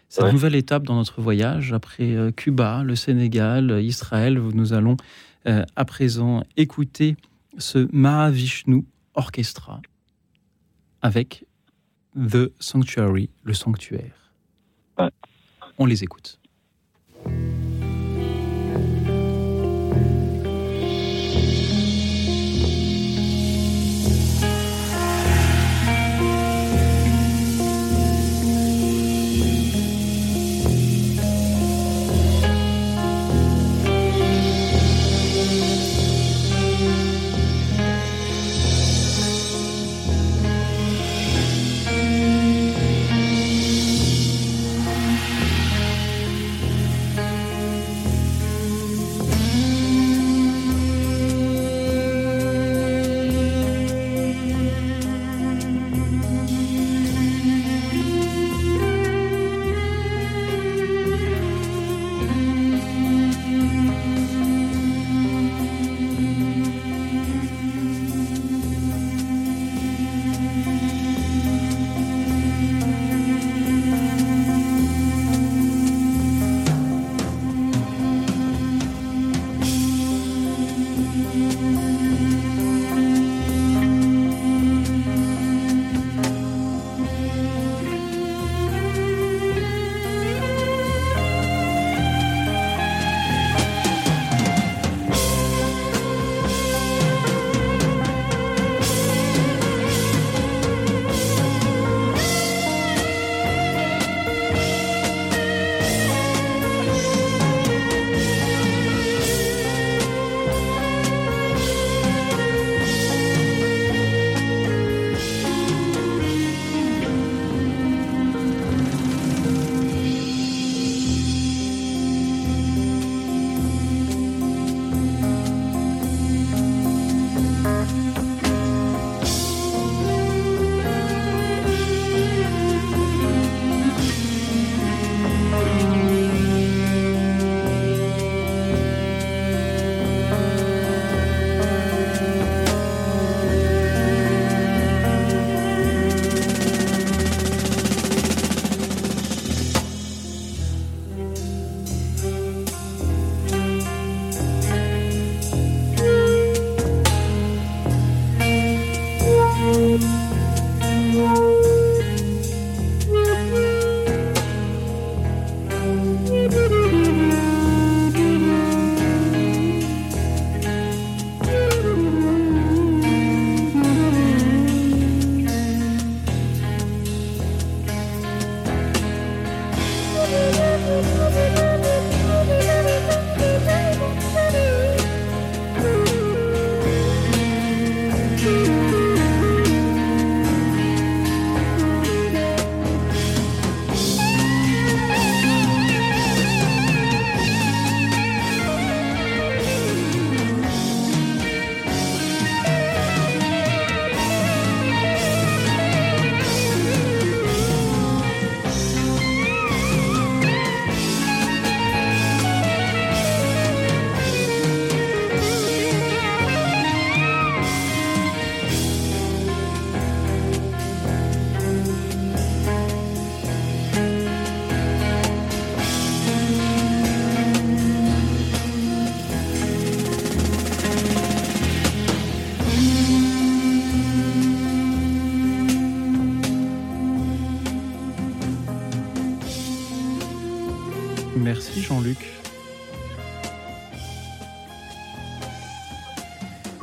cette nouvelle étape dans notre voyage. Après Cuba, le Sénégal, Israël, nous allons à présent écouter ce Mahavishnu Orchestra avec The Sanctuary, le sanctuaire. On les écoute.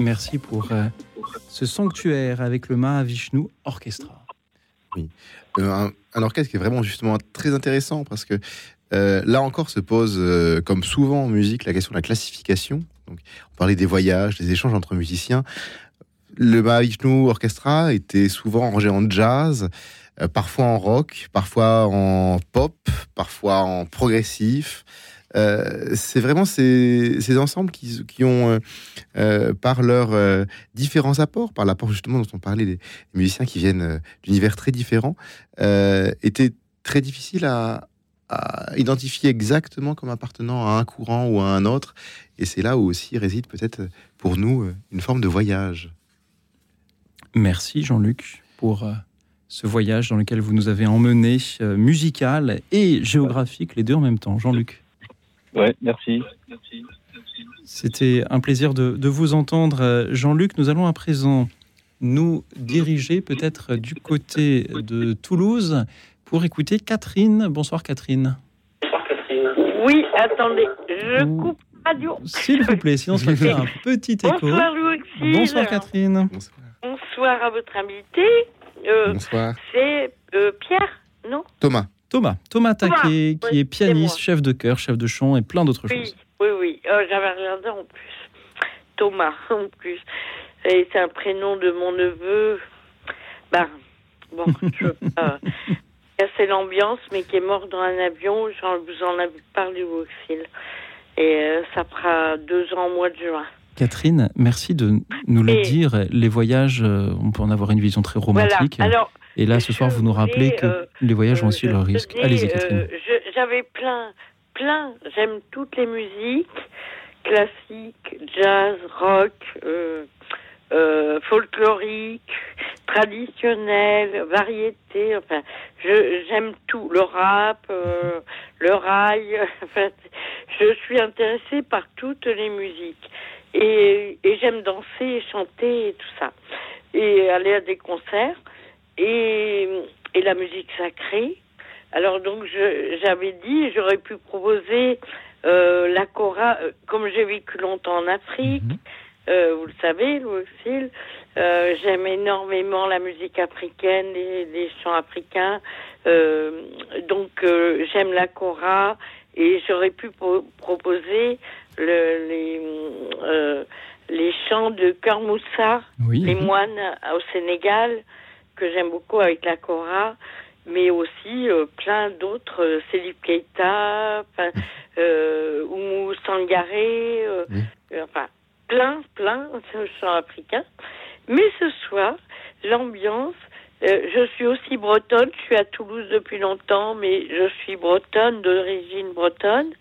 Merci pour euh, ce sanctuaire avec le Mahavishnu Orchestra. Oui, euh, un, orchestre qui est vraiment justement très intéressant parce que euh, là encore se pose, comme souvent en musique, la question de la classification. Donc, on parlait des voyages, des échanges entre musiciens. Le Mahavishnu Orchestra était souvent rangé en jazz, parfois en rock, parfois en pop, parfois en progressif. Euh, c'est vraiment ces, ensembles qui, ont, euh, euh, par leurs différents apports, par l'apport justement dont on parlait des, musiciens qui viennent d'univers très différents, étaient très difficiles à, identifier exactement comme appartenant à un courant ou à un autre. Et c'est là où aussi réside peut-être pour nous une forme de voyage. Merci Jean-Luc pour ce voyage dans lequel vous nous avez emmené, musical et géographique, les deux en même temps. Jean-Luc. Ouais, merci. C'était un plaisir de, de vous entendre, euh, Jean-Luc. Nous allons à présent nous diriger peut-être du côté de Toulouse pour écouter Catherine. Bonsoir Catherine. Oui, attendez, je coupe radio. S'il vous plaît, sinon ça va faire un (laughs) petit écho. Bonsoir Louis Bonsoir Catherine. Bonsoir à votre invité. Euh, Bonsoir. C'est euh, Pierre, non? Thomas. Thomas. Thomas Taquet, Thomas, qui oui, est pianiste, chef de chœur, chef de chant et plein d'autres Oui, choses. oui, oui. Euh, J'avais regardé en plus. Thomas, (laughs) en plus. Et c'est un prénom de mon neveu. Ben, bon, (laughs) je veux pas casser l'ambiance, mais qui est mort dans un avion. J'en vous en avez parlé au Auxil. Et euh, ça fera deux ans au mois de juin. Catherine, merci de nous le Et- dire. Les voyages, euh, on peut en avoir une vision très romantique. Voilà. Alors, et là, ce soir, vous nous rappelez que euh, les voyages ont Euh, aussi je leurs risques. Allez-y, euh, Catherine. J'avais plein, plein. J'aime toutes les musiques classiques, jazz, rock, euh, euh, folklorique, traditionnelle, variété. Enfin, j'aime tout. Le rap, euh, le rail. (laughs) Enfin, je suis intéressée par toutes les musiques et, et j'aime danser et chanter et tout ça et aller à des concerts et, et la musique sacrée. Alors donc j'avais dit, j'aurais pu proposer euh, la cora, euh, comme j'ai vécu longtemps en Afrique, euh, vous le savez, Louis euh, j'aime énormément la musique africaine, les, les chants africains, euh, donc euh, j'aime la cora et j'aurais pu pro- proposer le, les, euh, les chants de Cœur Moussa, Oui. les moines au Sénégal, que j'aime beaucoup avec la Cora, mais aussi euh, plein d'autres, euh, Céline Keita, enfin, euh, Oumou Sangaré, euh, euh, enfin, plein, plein de chants africains. Mais ce soir, l'ambiance, euh, je suis aussi bretonne, je suis à Toulouse depuis longtemps, mais je suis bretonne, d'origine bretonne.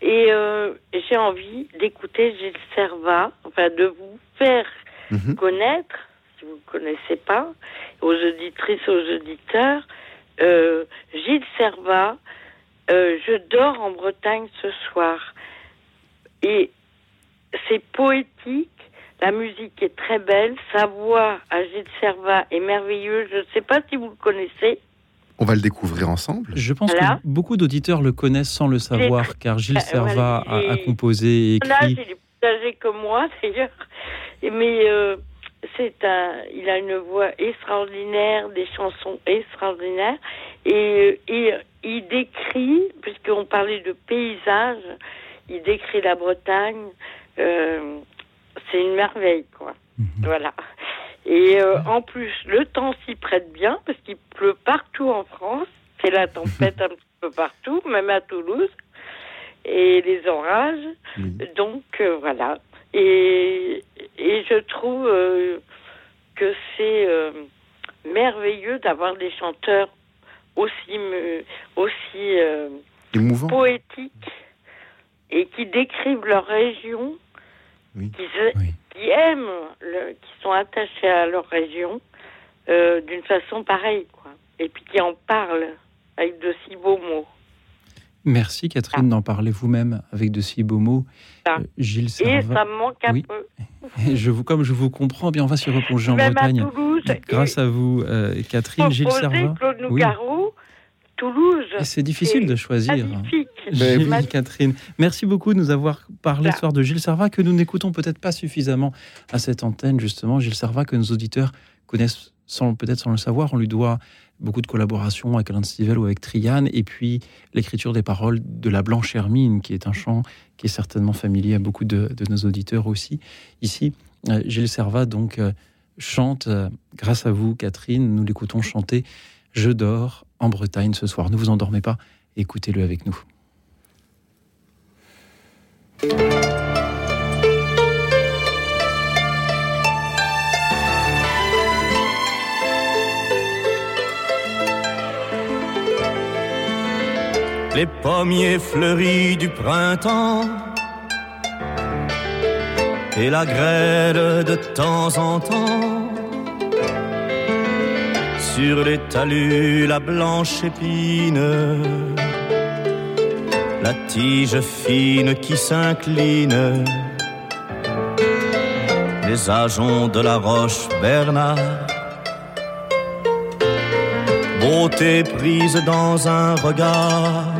Et euh, j'ai envie d'écouter Gilles Servat, enfin de vous faire connaître, si vous ne connaissez pas, aux auditrices, aux auditeurs, euh, Gilles Servat, euh, Je dors en Bretagne ce soir. Et c'est poétique, la musique est très belle, sa voix à Gilles Servat est merveilleuse. Je ne sais pas si vous le connaissez. On va le découvrir ensemble. Je pense Voilà. que beaucoup d'auditeurs le connaissent sans le savoir, car Gilles (laughs) Servat voilà, il a, composé et écrit. il est plus âgé que moi (laughs) d'ailleurs, mais euh, c'est un, il a une voix extraordinaire, des chansons extraordinaires, et, et il décrit, puisqu'on parlait de paysage, il décrit la Bretagne. euh, c'est une merveille, quoi. Voilà. Et euh, en plus, le temps s'y prête bien parce qu'il pleut partout en France. C'est la tempête (laughs) un petit peu partout, même à Toulouse. Et les orages. Donc euh, voilà. Et, et je trouve euh, que c'est euh, merveilleux d'avoir des chanteurs aussi, aussi euh, poétiques et qui décrivent leur région, qui, aiment, le- qui sont attachés à leur région euh, d'une façon pareille, quoi. Et puis qui en parlent avec de si beaux mots. Merci Catherine d'en parler vous-même avec de si beaux mots. Ça. Euh, Gilles Et Servat. ça me manque un Oui. peu. (laughs) Et je vous, comme je vous comprends, bien on va s'y replonger en Même à Bretagne. Toulouse, Grâce à vous, euh, Catherine, Gilles Servat. Claude Oui. Toulouse. Et c'est difficile de choisir. magnifique. Gilles, Magnifique. Catherine, merci beaucoup de nous avoir parlé ce soir de Gilles Servat, que nous n'écoutons peut-être pas suffisamment à cette antenne, justement. Gilles Servat, que nos auditeurs connaissent sans peut-être sans le savoir. On lui doit beaucoup de collaborations avec Alain Stivell ou avec Triane, et puis l'écriture des paroles de La Blanche Hermine, qui est un chant qui est certainement familier à beaucoup de, de nos auditeurs aussi. Ici, euh, Gilles Servat, donc, euh, chante, euh, grâce à vous, Catherine, nous l'écoutons chanter Je dors en Bretagne ce soir. Ne vous endormez pas, écoutez-le avec nous. Les pommiers fleuris du printemps et la grêle de temps en temps. Sur les talus la blanche épine, la tige fine qui s'incline, les ajoncs de la roche Bernard. Beauté prise dans un regard,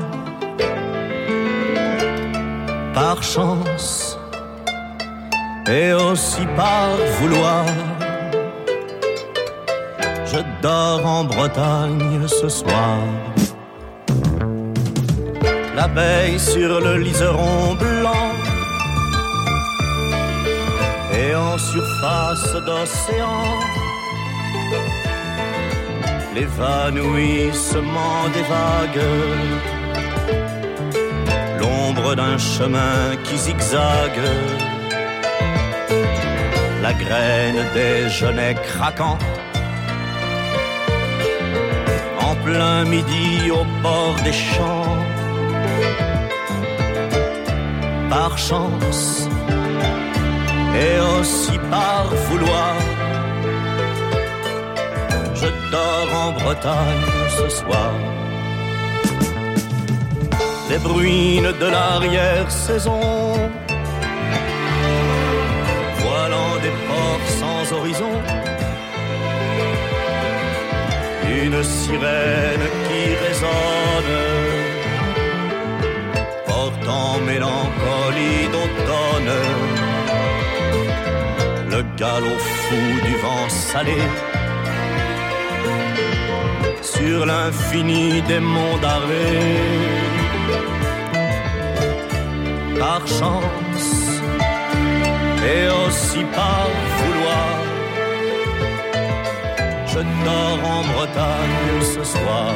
par chance et aussi par vouloir je dors en Bretagne ce soir. L'abeille sur le liseron blanc et en surface d'océan. L'évanouissement des vagues, d'un chemin qui zigzague, la graine des genêts craquants plein midi au bord des champs. Par chance et aussi par vouloir, je dors en Bretagne ce soir. Les bruines de l'arrière-saison, voilant des ports sans horizon. Une sirène qui résonne, portant mélancolie d'automne, le galop fou du vent salé, sur l'infini des monts d'arrêt, par chance et aussi par vouloir je dors en Bretagne ce soir.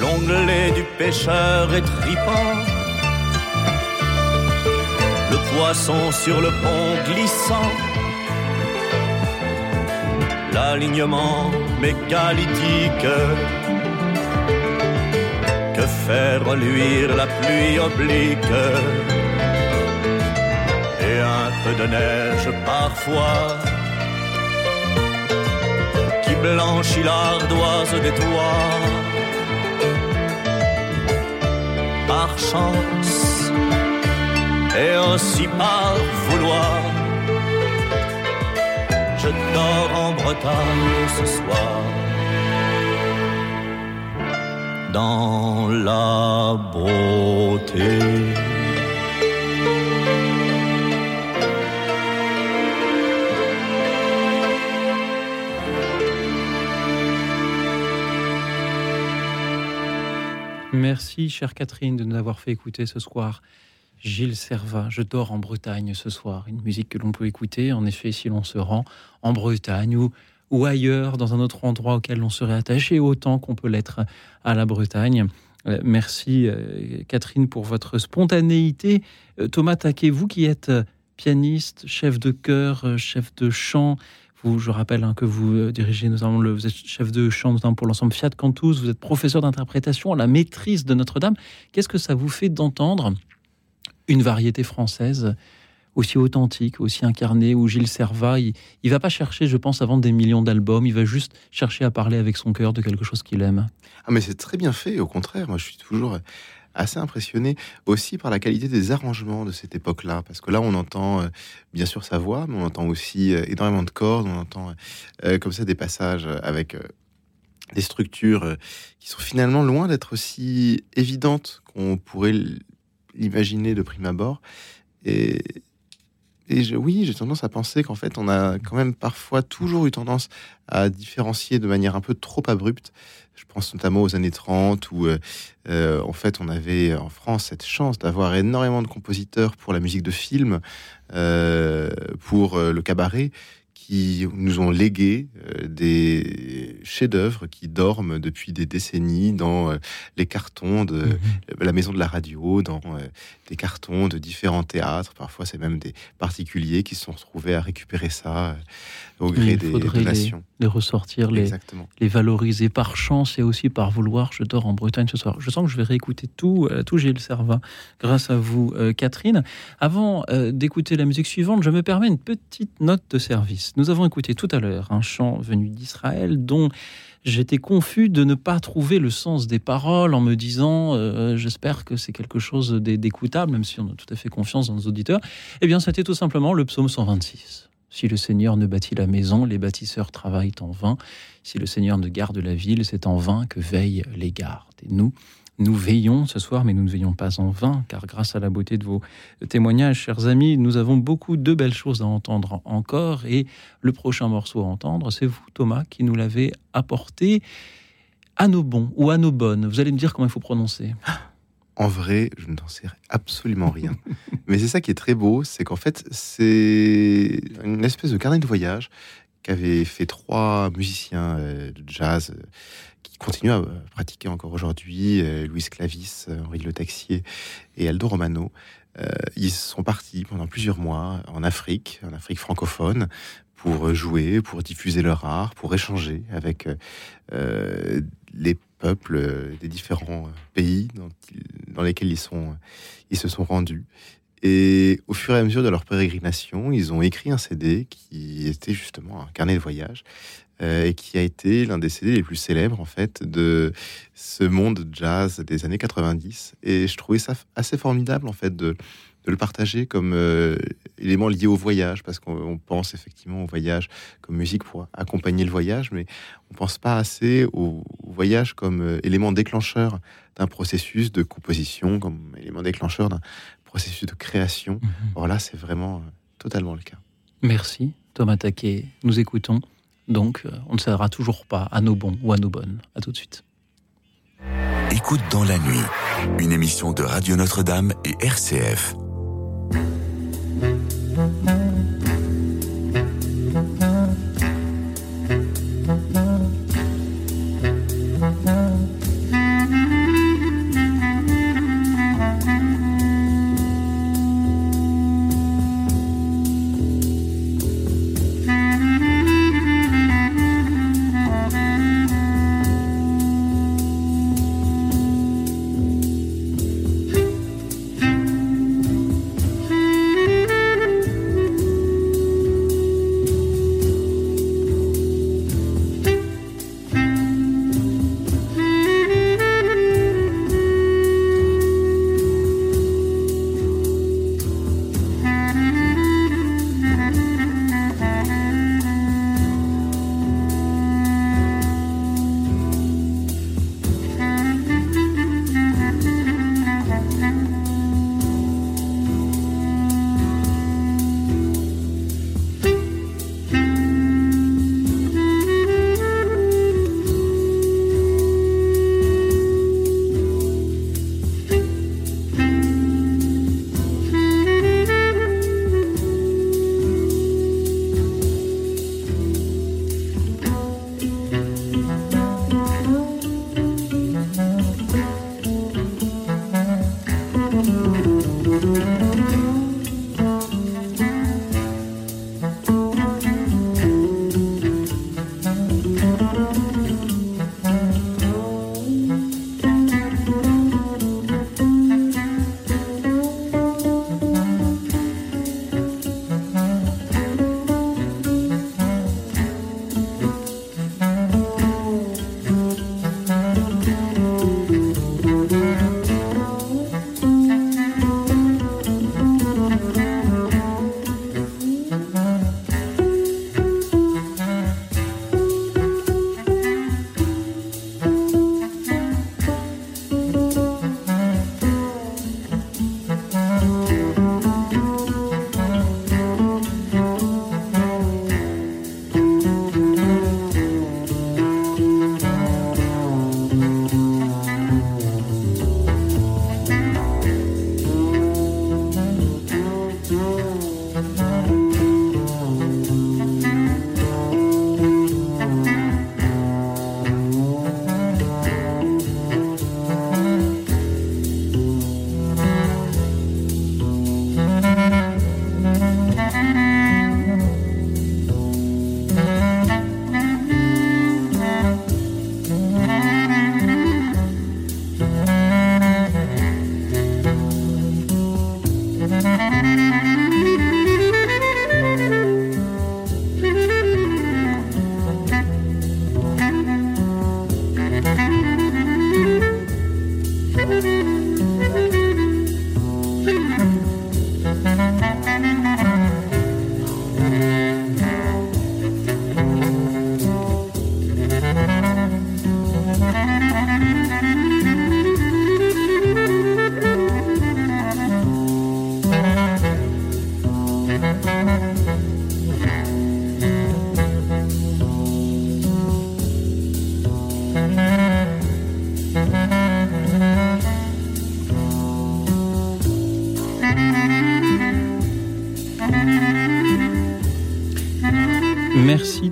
L'onglet du pêcheur est tripant, le poisson sur le pont glissant, l'alignement mégalithique. Faire reluire la pluie oblique et un peu de neige parfois blanchit l'ardoise des toits. Par chance et aussi par vouloir, je dors en Bretagne ce soir. Dans la beauté. Merci, chère Catherine, de nous avoir fait écouter ce soir. Gilles Servat, Je dors en Bretagne ce soir. Une musique que l'on peut écouter, en effet, si l'on se rend en Bretagne ou, ou ailleurs, dans un autre endroit auquel l'on serait attaché autant qu'on peut l'être à la Bretagne. Euh, merci, euh, Catherine, pour votre spontanéité. Euh, Thomas Taquet, vous qui êtes pianiste, chef de chœur, chef de chant, je rappelle hein, que vous dirigez notamment, le, vous êtes chef de chant pour l'ensemble Fiat Cantus, vous êtes professeur d'interprétation à la maîtrise de Notre-Dame. Qu'est-ce que ça vous fait d'entendre une variété française aussi authentique, aussi incarnée, où Gilles Servat, il, ne va pas chercher, je pense, à vendre des millions d'albums, il va juste chercher à parler avec son cœur de quelque chose qu'il aime. Ah mais c'est très bien fait, au contraire, moi je suis toujours assez impressionné aussi par la qualité des arrangements de cette époque-là, parce que là, on entend euh, bien sûr sa voix, mais on entend aussi euh, énormément de cordes, on entend euh, comme ça des passages avec des structures qui sont finalement loin d'être aussi évidentes qu'on pourrait l'imaginer de prime abord. Et, et oui, j'ai tendance à penser qu'en fait, on a quand même parfois toujours eu tendance à différencier de manière un peu trop abrupte. Je pense notamment aux années 30 où, euh, euh, en fait, on avait en France cette chance d'avoir énormément de compositeurs pour la musique de film, euh, pour le cabaret, qui nous ont légué euh, des chefs-d'œuvre qui dorment depuis des décennies dans euh, les cartons de mhm. la maison de la radio, dans euh, des cartons de différents théâtres. Parfois, c'est même des particuliers qui se sont retrouvés à récupérer ça au gré des donations. Les, ressortir, les, les valoriser par chance et aussi par vouloir. Je dors en Bretagne ce soir. Je sens que je vais réécouter tout, tout Gilles Servat grâce à vous, Catherine. Avant d'écouter la musique suivante, je me permets une petite note de service. Nous avons écouté tout à l'heure un chant venu d'Israël dont j'étais confus de ne pas trouver le sens des paroles en me disant euh, j'espère que c'est quelque chose d'écoutable, même si on a tout à fait confiance dans nos auditeurs. Eh bien, c'était tout simplement le psaume 126. Si le Seigneur ne bâtit la maison, les bâtisseurs travaillent en vain. Si le Seigneur ne garde la ville, c'est en vain que veillent les gardes. Et nous, nous veillons ce soir, mais nous ne veillons pas en vain, car grâce à la beauté de vos témoignages, chers amis, nous avons beaucoup de belles choses à entendre encore. Et le prochain morceau à entendre, c'est vous, Thomas, qui nous l'avez apporté à nos bons ou à nos bonnes. Vous allez me dire comment il faut prononcer. En vrai, je n'en sais absolument rien. (laughs) Mais c'est ça qui est très beau, c'est qu'en fait, c'est une espèce de carnet de voyage qu'avaient fait trois musiciens euh, de jazz euh, qui continuent à pratiquer encore aujourd'hui, euh, Louis Clavis, Henri Le Taxier et Aldo Romano. ils sont partis pendant plusieurs mois en Afrique, en Afrique francophone, pour jouer, pour diffuser leur art, pour échanger avec les euh, des différents euh, pays dans, lesquels ils, sont, ils se sont rendus. Et au fur et à mesure de leur pérégrination, ils ont écrit un CD qui était justement un carnet de voyage euh, et qui a été l'un des CD les plus célèbres en fait de ce monde jazz des années 90. Et je trouvais ça assez formidable en fait de de le partager comme euh, élément lié au voyage, parce qu'on pense effectivement au voyage comme musique pour accompagner le voyage, mais on pense pas assez au, voyage comme euh, élément déclencheur d'un processus de composition, comme élément déclencheur d'un processus de création. Mhm. Or là, c'est vraiment euh, totalement le cas. Merci Thomas Taquet. Nous écoutons. Donc, on ne cédera toujours pas à nos bons ou à nos bonnes. À tout de suite. Écoute dans la nuit, une émission de Radio Notre-Dame et RCF. Thank you.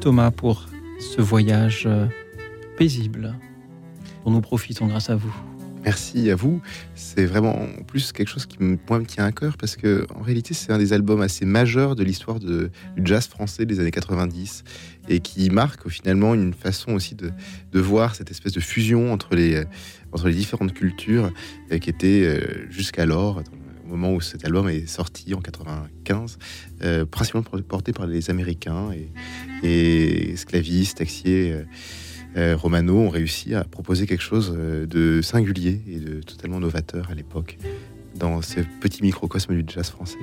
Thomas pour ce voyage euh, paisible dont nous profitons grâce à vous. Merci à vous. C'est vraiment en plus quelque chose qui me, me tient à cœur parce que en réalité c'est un des albums assez majeurs de l'histoire du jazz français des années 90 et qui marque finalement une façon aussi de, voir cette espèce de fusion entre les, les différentes cultures euh, qui était euh, jusqu'alors au moment où cet album est sorti en 95, euh, principalement porté par les Américains et, et esclavistes, taxiers. Euh, Romano ont réussi à proposer quelque chose euh, de singulier et de totalement novateur à l'époque dans ce petit microcosme du jazz français.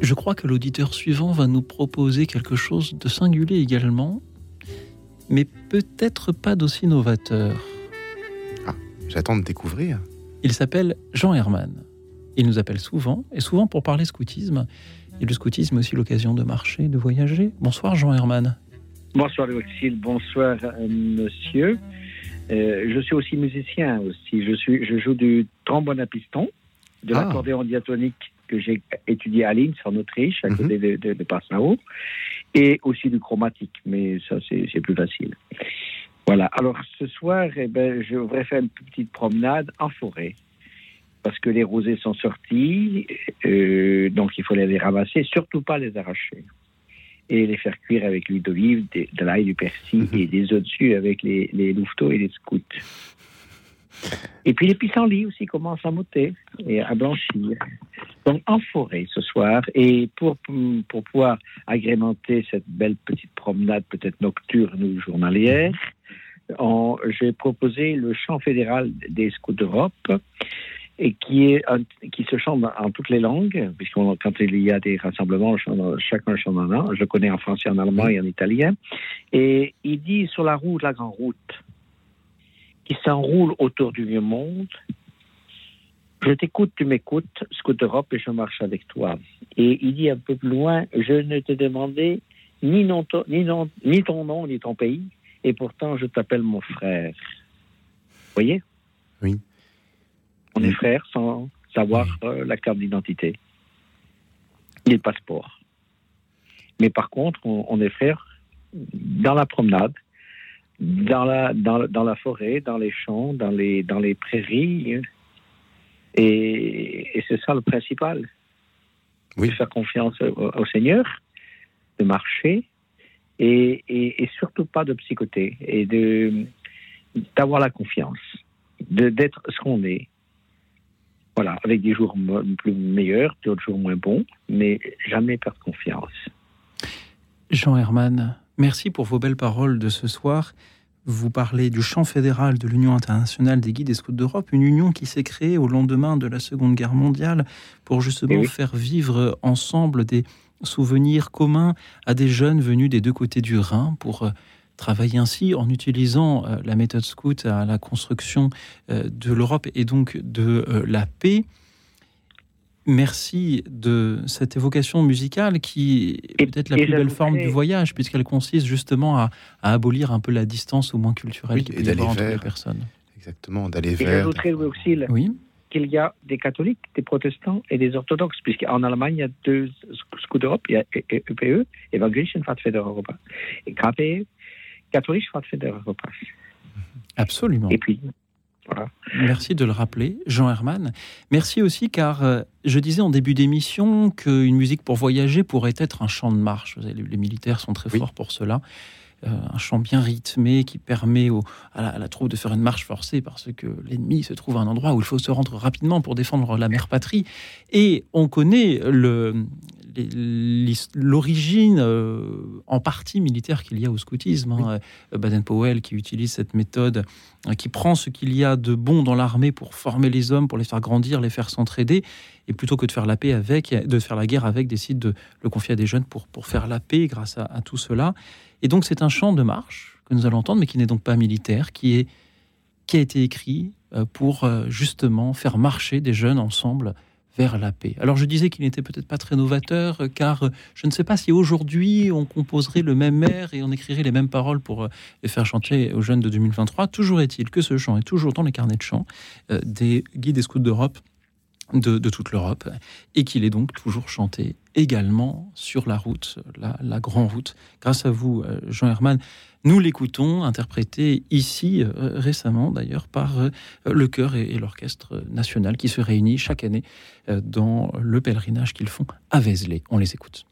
Je crois que l'auditeur suivant va nous proposer quelque chose de singulier également, mais peut-être pas d'aussi novateur. Ah, j'attends de découvrir. Il s'appelle Jean Herman. Il nous appelle souvent, et souvent pour parler scoutisme. Et le scoutisme est aussi l'occasion de marcher, de voyager. Bonsoir Jean Herman. Bonsoir Louis, bonsoir euh, monsieur. Euh, je suis aussi musicien aussi. Je, suis, je joue du trombone à piston, de ah. l'accordéon diatonique que j'ai étudié à Linz en Autriche, à côté mhm. de, de, Passau, et aussi du chromatique, mais ça c'est plus facile. Voilà, alors ce soir, eh ben, je voudrais faire une petite promenade en forêt, parce que les rosés sont sortis, euh, donc il faut les ramasser, surtout pas les arracher et les faire cuire avec l'huile d'olive, de, l'ail, du persil mhm. et des œufs dessus avec les, les louveteaux et les scouts. Et puis les pissenlits aussi commencent à monter et à blanchir. Donc en forêt ce soir. Et pour, pour pouvoir agrémenter cette belle petite promenade, peut-être nocturne ou journalière, j'ai proposé le chant fédéral des scouts d'Europe et qui, est qui se chante en, toutes les langues, puisque quand il y a des rassemblements, chacun chante en un. Je connais en français, en allemand et en italien. Et il dit sur la route, la grande route, qui s'enroule autour du vieux monde, je t'écoute, tu m'écoutes, Scout d'Europe, et je marche avec toi. Et il dit un peu plus loin, je ne te demandais ni, ni ton nom, ni ton pays, et pourtant je t'appelle mon frère. Vous voyez? Oui. On est frères sans savoir euh, la carte d'identité et le passeport. Mais par contre, on, est frères dans la promenade, dans la, dans, la forêt, dans les champs, dans les, dans les prairies. Et, c'est ça le principal. Oui. De faire confiance au, Seigneur, de marcher et, et, surtout pas de psychoter et de d'avoir la confiance, de d'être ce qu'on est, voilà, avec des jours plus meilleurs, d'autres jours moins bons, mais jamais perdre confiance. Jean Herman, merci pour vos belles paroles de ce soir. Vous parlez du champ fédéral de l'Union internationale des guides et scouts d'Europe, une union qui s'est créée au lendemain de la Seconde Guerre mondiale pour justement eh faire vivre ensemble des souvenirs communs à des jeunes venus des deux côtés du Rhin pour travailler ainsi en utilisant euh, la méthode scout à la construction euh, de l'Europe et donc de euh, la paix. Merci de cette évocation musicale qui est peut-être la plus belle forme du voyage, puisqu'elle consiste justement à, abolir un peu la distance au moins culturelle qui peut y avoir entre les personnes. Exactement, d'aller vers. J'ajouterais aussi oui qu'il y a des catholiques, des protestants et des orthodoxes, puisqu'en Allemagne, il y a deux scouts d'Europe, il y a EPE, Evangelischen Pfadfinder Europa, et KPE, catholique, je crois que c'est repas. Absolument. Et puis, voilà. Merci de le rappeler, Jean Herman. Merci aussi car euh, je disais en début d'émission qu'une musique pour voyager pourrait être un chant de marche. Les, militaires sont très forts pour cela. Euh, un chant bien rythmé qui permet à, la, troupe de faire une marche forcée parce que l'ennemi se trouve à un endroit où il faut se rendre rapidement pour défendre la mère patrie. Et on connaît le, l'origine euh, en partie militaire qu'il y a au scoutisme. Hein. Euh, Baden-Powell qui utilise cette méthode, euh, qui prend ce qu'il y a de bon dans l'armée pour former les hommes, pour les faire grandir, les faire s'entraider, et plutôt que de faire la paix avec, de faire la guerre avec, décide de le confier à des jeunes pour, pour faire la paix grâce à, tout cela. Et donc c'est un chant de marche que nous allons entendre, mais qui n'est donc pas militaire, qui, est, qui a été écrit pour justement faire marcher des jeunes ensemble vers la paix. Alors je disais qu'il n'était peut-être pas très novateur, car je ne sais pas si aujourd'hui on composerait le même air et on écrirait les mêmes paroles pour euh, faire chanter aux jeunes de 2023. Toujours est-il que ce chant est toujours dans les carnets de chant euh, des guides et scouts d'Europe de, toute l'Europe et qu'il est donc toujours chanté également sur la route, la, la grande route. Grâce à vous, euh, Jean Herman, nous l'écoutons interprété ici euh, récemment d'ailleurs par euh, le chœur et, l'orchestre national qui se réunit chaque année dans le pèlerinage qu'ils font à Vézelay. On les écoute.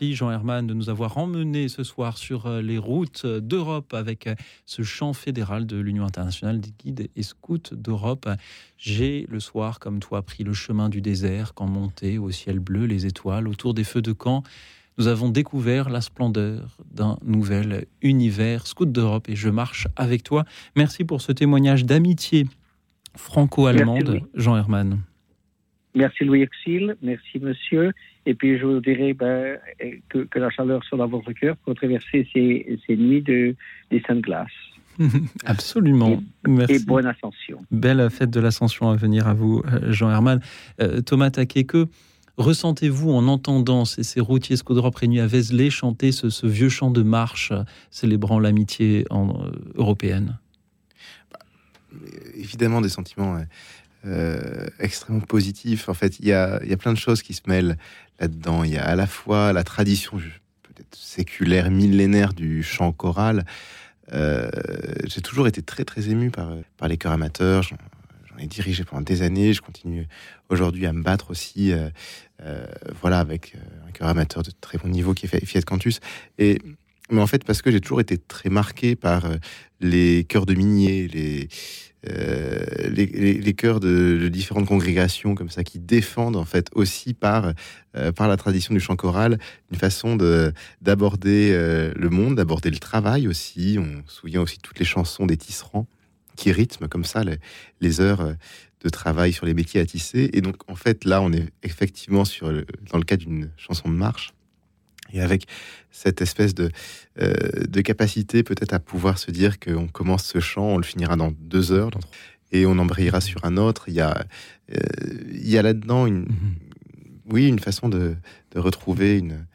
Jean Herman de nous avoir emmenés ce soir sur euh, les routes d'Europe avec euh, ce chant fédéral de l'Union internationale des guides et scouts d'Europe. J'ai le soir, comme toi, pris le chemin du désert quand monté au ciel bleu les étoiles autour des feux de camp. Nous avons découvert la splendeur d'un nouvel univers scout d'Europe et je marche avec toi. Merci pour ce témoignage d'amitié franco-allemande, Jean Herman. Merci Louis Exil, merci monsieur. Et puis je vous dirais ben, que, la chaleur soit dans votre cœur pour traverser ces, ces nuits de, des saintes glaces. (laughs) Absolument. Merci. Et bonne ascension. Belle fête de l'ascension à venir à vous, euh, Jean Herman. Euh, Thomas Taquet, que ressentez-vous en entendant ces, ces routiers Scodrop réunis à Vézelay chanter ce, vieux chant de marche célébrant l'amitié euh, européenne? Bah, Évidemment, des sentiments euh, extrêmement positif. En fait, il y a, plein de choses qui se mêlent là-dedans. Il y a à la fois la tradition peut-être séculaire, millénaire du chant choral. Euh, j'ai toujours été très très ému par, par les chœurs amateurs. J'en ai dirigé pendant des années. Je continue aujourd'hui à me battre aussi, euh, voilà, avec un chœur amateur de très bon niveau qui est Fiat Cantus. Et mais en fait, parce que j'ai toujours été très marqué par les chœurs de miniers, les, euh, les, chœurs de, différentes congrégations comme ça qui défendent en fait aussi par euh, par la tradition du chant choral une façon de d'aborder euh, le monde, d'aborder le travail aussi. On souvient aussi toutes les chansons des tisserands qui rythment comme ça les, les heures de travail sur les métiers à tisser. Et donc en fait là, on est effectivement sur dans le cas d'une chanson de marche et avec cette espèce de, euh, de capacité peut-être à pouvoir se dire qu'on commence ce chant, on le finira dans deux heures, et on embrayera sur un autre. Il y a, euh, il y a là-dedans une, mhm. oui, une façon de, de retrouver une,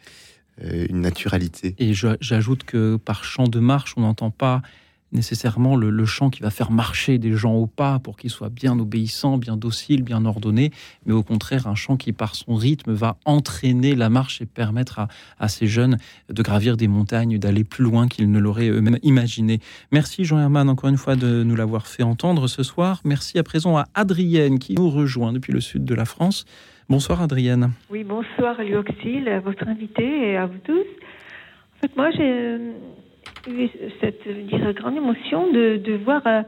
euh, une naturalité. Et j'ajoute que par chant de marche, on n'entend pas nécessairement le, chant qui va faire marcher des gens au pas pour qu'ils soient bien obéissants, bien dociles, bien ordonnés, mais au contraire un chant qui par son rythme va entraîner la marche et permettre à, ces jeunes de gravir des montagnes, d'aller plus loin qu'ils ne l'auraient eux-mêmes imaginé. Merci Jean Herman encore une fois de nous l'avoir fait entendre ce soir. Merci à présent à Adrienne qui nous rejoint depuis le sud de la France. Bonsoir Adrienne. Oui, bonsoir Luoxil, à votre invité et à vous tous. En fait, moi j'ai eu cette dire, grande émotion de, de voir euh,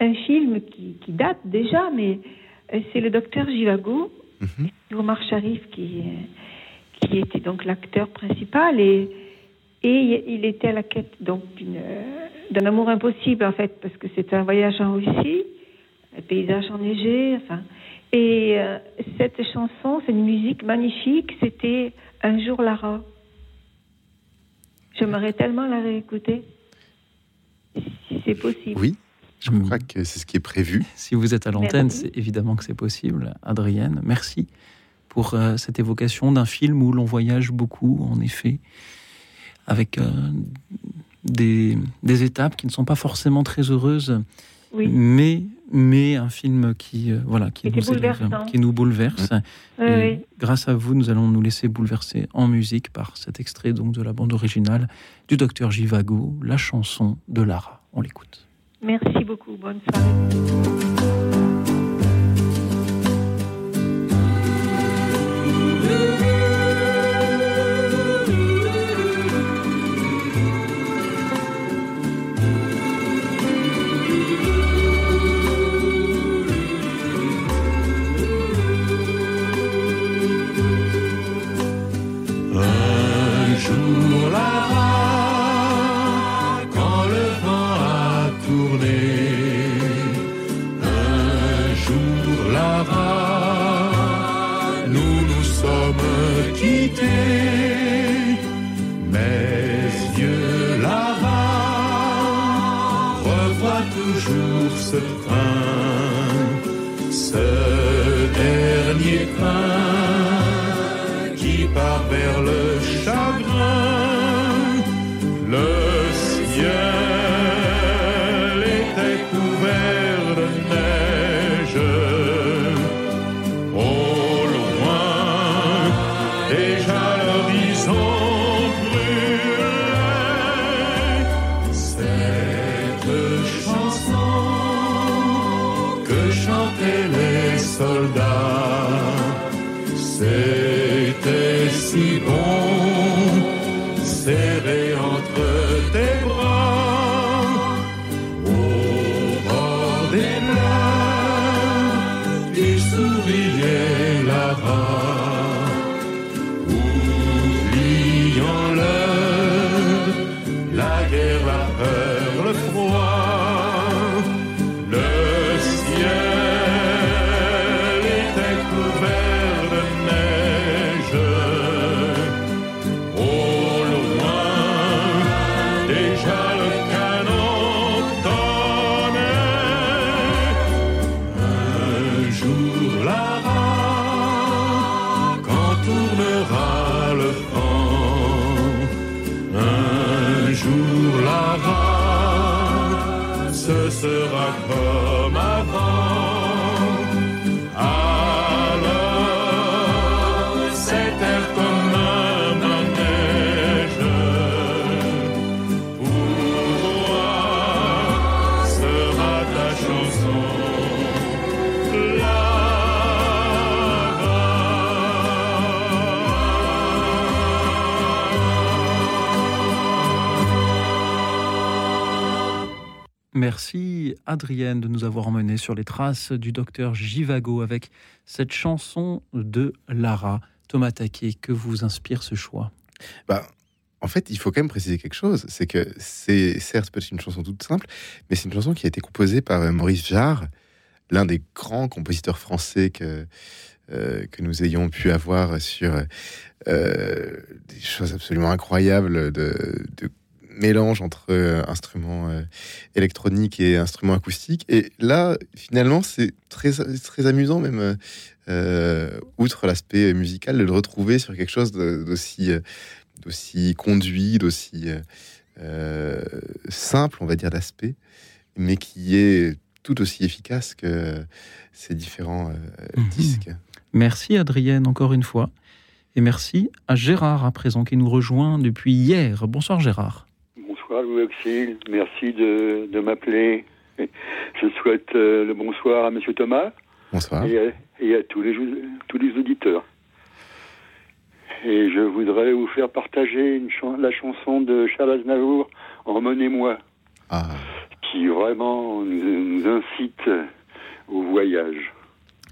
un, film qui, qui, date déjà, mais euh, c'est le docteur Givago, mm Omar Sharif, qui, euh, qui était donc l'acteur principal et, et il était à la quête donc d'un amour impossible en fait, parce que c'est un voyage en Russie, un paysage enneigé, enfin. Et cette chanson, c'est une musique magnifique, c'était Un jour Lara. J'aimerais tellement la réécouter. Si c'est possible. Oui, je crois que c'est ce qui est prévu. Si vous êtes à l'antenne, c'est évidemment que c'est possible. Adrienne, merci pour euh, cette évocation d'un film où l'on voyage beaucoup, en effet, avec euh, des, des, étapes qui ne sont pas forcément très heureuses, oui. mais mais un film qui, euh, voilà, qui, nous, qui nous bouleverse. Grâce à vous, nous allons nous laisser bouleverser en musique par cet extrait donc de la bande originale du docteur Givago, la chanson de Lara. On l'écoute. Merci beaucoup. Bonne soirée. jour là-bas, quand le vent a tourné, un jour là-bas, nous nous sommes quittés, mes yeux là-bas revoient toujours ce train, ce dernier train qui part vers Merci Adrienne de nous avoir emmenés sur les traces du docteur Givago avec cette chanson de Lara. Thomas Taquet, que vous inspire ce choix? Bah, En fait, il faut quand même préciser quelque chose. C'est que c'est certes peut-être une chanson toute simple, mais c'est une chanson qui a été composée par euh, Maurice Jarre, l'un des grands compositeurs français que, euh, que nous ayons pu avoir sur euh, des choses absolument incroyables de, de mélange entre euh, instruments euh, électroniques et instruments acoustiques. Et là, finalement, c'est très, très amusant, même euh, outre l'aspect musical, de le retrouver sur quelque chose d'aussi d'aussi conduit, d'aussi simple, on va dire, d'aspect, mais qui est tout aussi efficace que ces différents mhm. disques. Merci Adrienne encore une fois. Et merci à Gérard à présent qui nous rejoint depuis hier. Bonsoir Gérard. Bonsoir Louis Auxil, merci de, de m'appeler. (laughs) Je souhaite euh, le bonsoir à Monsieur Thomas. Bonsoir. Et à, tous, les, tous les auditeurs. Et je voudrais vous faire partager une la chanson de Charles Aznavour, Emmenez-moi, ah. qui vraiment nous, nous incite au voyage.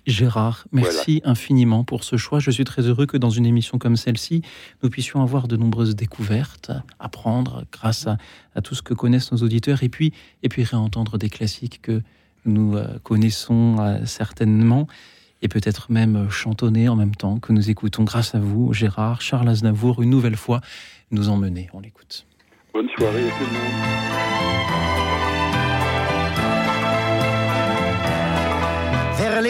Gérard, merci infiniment pour ce choix. Je suis très heureux que dans une émission comme celle-ci, nous puissions avoir de nombreuses découvertes, apprendre grâce à, tout ce que connaissent nos auditeurs et puis, et puis réentendre des classiques que nous euh, connaissons euh, certainement et peut-être même chantonner en même temps que nous écoutons grâce à vous, Gérard, Charles Aznavour, une nouvelle fois nous emmener. On l'écoute. Bonne soirée à tout le monde.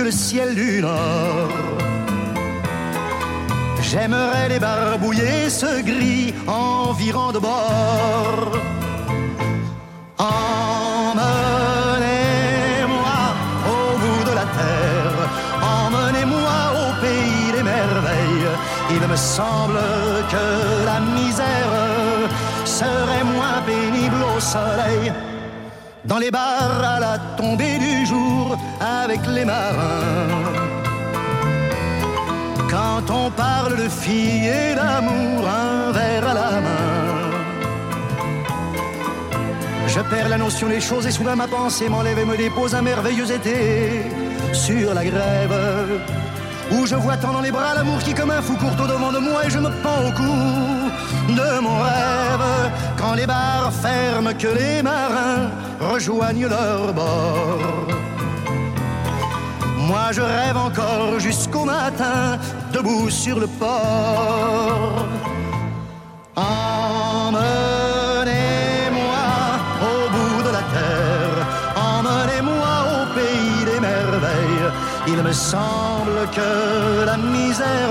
que le ciel du nord. J'aimerais les barbouiller ce gris environ de bord. Emmenez-moi au bout de la terre, emmenez-moi au pays des merveilles. Il me semble que la misère serait moins pénible au soleil dans les bars à la tombée du jour avec les marins. Quand on parle de filles et d'amour, un verre à la main. Je perds la notion des choses et soudain ma pensée m'enlève et me dépose un merveilleux été sur la grève où je vois tant dans les bras l'amour qui comme un fou court au devant de moi et je me pends au cou de mon rêve quand les bars ferment que les marins rejoignent leur bord. Moi je rêve encore jusqu'au matin debout sur le port. Il me semble que la misère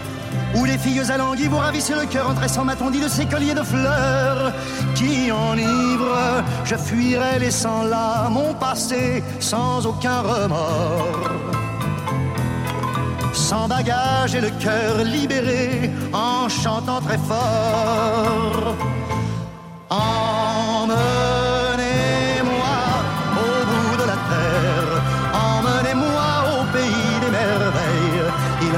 où les filles alanguies vous ravissent le cœur en tressant ma tondie de ces colliers de fleurs qui enivrent. Je fuirai laissant là mon passé sans aucun remords. Sans bagage et le cœur libéré en chantant très fort.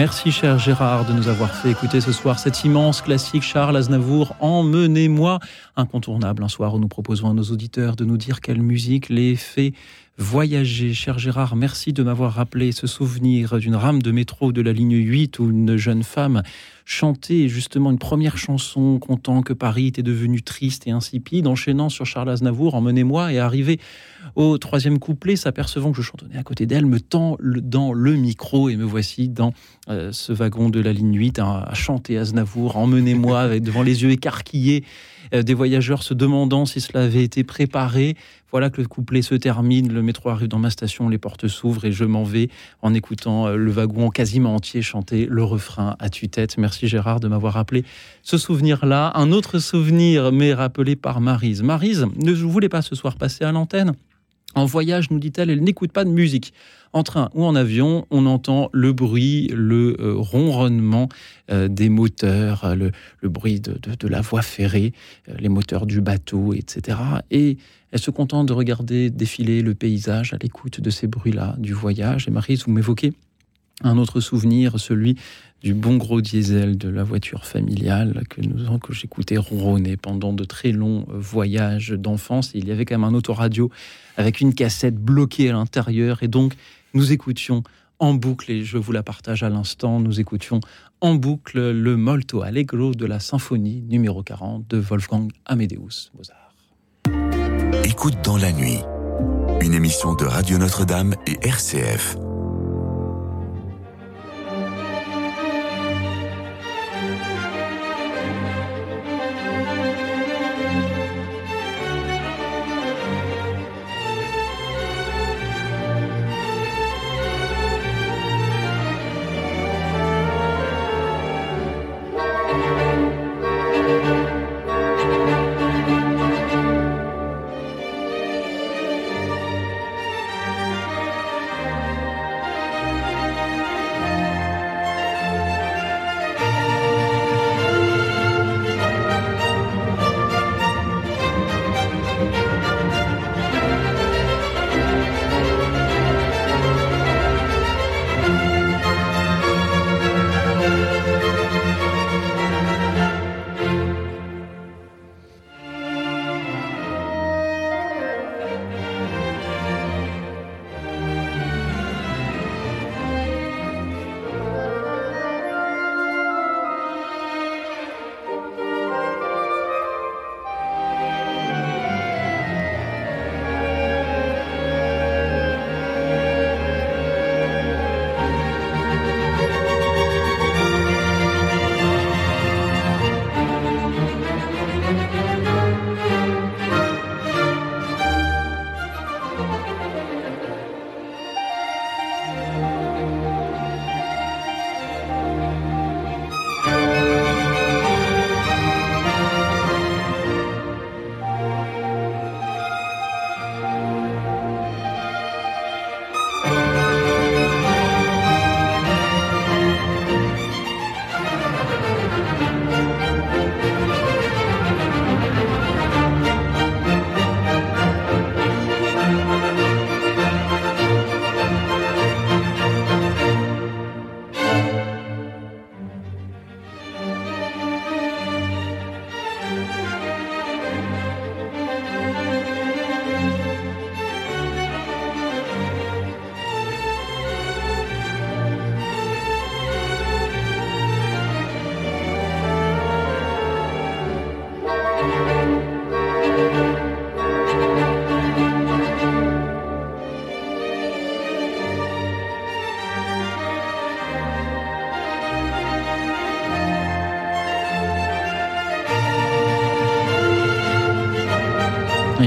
Merci cher Gérard de nous avoir fait écouter ce soir cet immense classique Charles Aznavour, Emmenez-moi, incontournable un soir où nous proposons à nos auditeurs de nous dire quelle musique les fait voyager. Cher Gérard, merci de m'avoir rappelé ce souvenir d'une rame de métro de la ligne 8 où une jeune femme chantait justement une première chanson contant que Paris était devenu triste et insipide, enchaînant sur Charles Aznavour, Emmenez-moi, et arrivé au troisième couplet, s'apercevant que je chantonnais à côté d'elle, me tend dans le micro et me voici dans euh, ce wagon de la ligne 8 à, chanter Aznavour, Emmenez-moi, devant les yeux écarquillés des voyageurs se demandant si cela avait été préparé. Voilà que le couplet se termine, le métro arrive dans ma station, les portes s'ouvrent et je m'en vais en écoutant euh, le wagon quasiment entier chanter le refrain à tue-tête. Merci Gérard de m'avoir rappelé ce souvenir-là. Un autre souvenir m'est rappelé par Marise. Marise ne voulait pas ce soir passer à l'antenne? En voyage, nous dit-elle, elle n'écoute pas de musique en train ou en avion, on entend le bruit, le euh, ronronnement euh, des moteurs, le, bruit de, la voie ferrée, euh, les moteurs du bateau, etc. Et elle se contente de regarder défiler le paysage à l'écoute de ces bruits-là du voyage. Et Marie, vous m'évoquez un autre souvenir, celui du bon gros diesel de la voiture familiale que, j'écoutais ronronner pendant de très longs voyages d'enfance. Il y avait quand même un autoradio avec une cassette bloquée à l'intérieur et donc nous écoutions en boucle, et je vous la partage à l'instant, nous écoutions en boucle le Molto Allegro de la symphonie numéro 40 de Wolfgang Amadeus Mozart. Écoute dans la nuit, une émission de Radio Notre-Dame et RCF.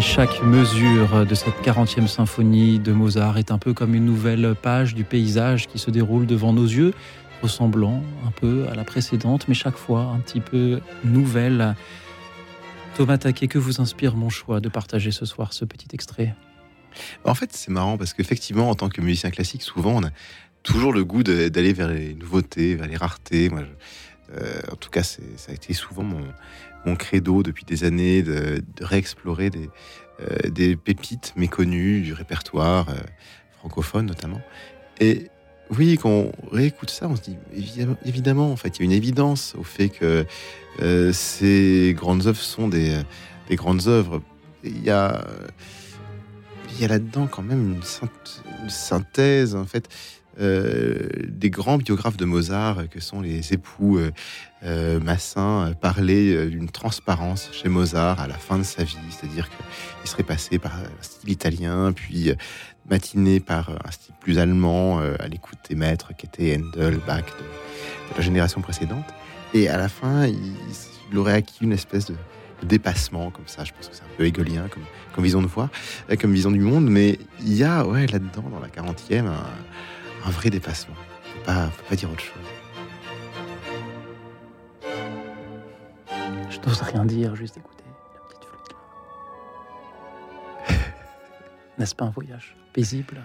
Chaque mesure de cette 40e symphonie de Mozart est un peu comme une nouvelle page du paysage qui se déroule devant nos yeux, ressemblant un peu à la précédente, mais chaque fois un petit peu nouvelle. Thomas Taquet, que vous inspire mon choix de partager ce soir ce petit extrait? En fait, c'est marrant parce qu'effectivement, en tant que musicien classique, souvent on a toujours le goût d'aller vers les nouveautés, vers les raretés. Moi, euh, en tout cas, ça a été souvent mon, mon credo depuis des années de, réexplorer des, euh, des, pépites méconnues du répertoire euh, francophone notamment. Et oui, quand on réécoute ça, on se dit évidemment, en fait, il y a une évidence au fait que euh, ces grandes œuvres sont des, des, grandes œuvres. Il y a, il y a là-dedans quand même une, synthèse, en fait, euh, des grands biographes de Mozart, que sont les époux euh, euh Massin, parlaient d'une transparence chez Mozart à la fin de sa vie, c'est-à-dire qu'il serait passé par un style italien, puis matiné par un style plus allemand, à l'écoute des maîtres qui étaient Handel, Bach, de, la génération précédente. Et à la fin, il, aurait acquis une espèce de, dépassement comme ça. Je pense que c'est un peu hegolien comme, comme vision de voir, comme vision du monde, mais il y a ouais, là-dedans, dans la 40e, un, un vrai dépassement. Il ne pas, faut pas dire autre chose. Je n'ose rien dire, juste écouter la petite flûte là. (laughs) N'est-ce pas un voyage paisible?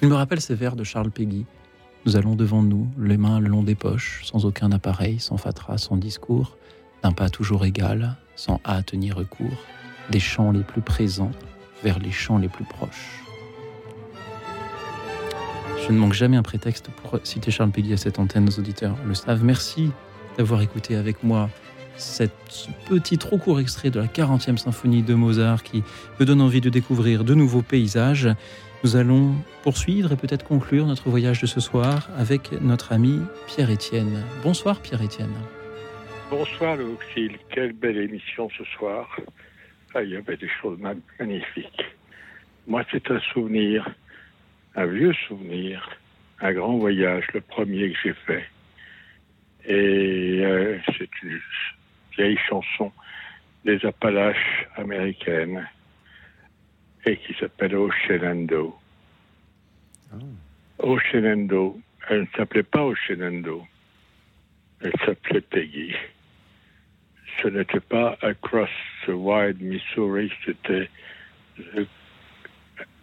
Il me rappelle ces vers de Charles Péguy. Nous allons devant nous, les mains le long des poches, sans aucun appareil, sans fatras, sans discours, d'un pas toujours égal, sans hâte ni recours, des champs les plus présents vers les champs les plus proches. Je ne manque jamais un prétexte pour citer Charles Péguy à cette antenne. Nos auditeurs le savent. Merci d'avoir écouté avec moi ce petit trop court extrait de la 40e symphonie de Mozart qui me donne envie de découvrir de nouveaux paysages. Nous allons poursuivre et peut-être conclure notre voyage de ce soir avec notre ami Pierre-Étienne. Bonsoir Pierre-Étienne. Bonsoir le quelle belle émission ce soir. Ah, il y avait des choses magnifiques. Moi, c'est un souvenir un vieux souvenir, un grand voyage, le premier que j'ai fait. Et euh, c'est une vieille chanson des Appalaches américaines et qui s'appelle Oceanando. Oh. Oceanando, elle ne s'appelait pas Oceanando, elle s'appelait Peggy. Ce n'était pas Across the Wide Missouri, c'était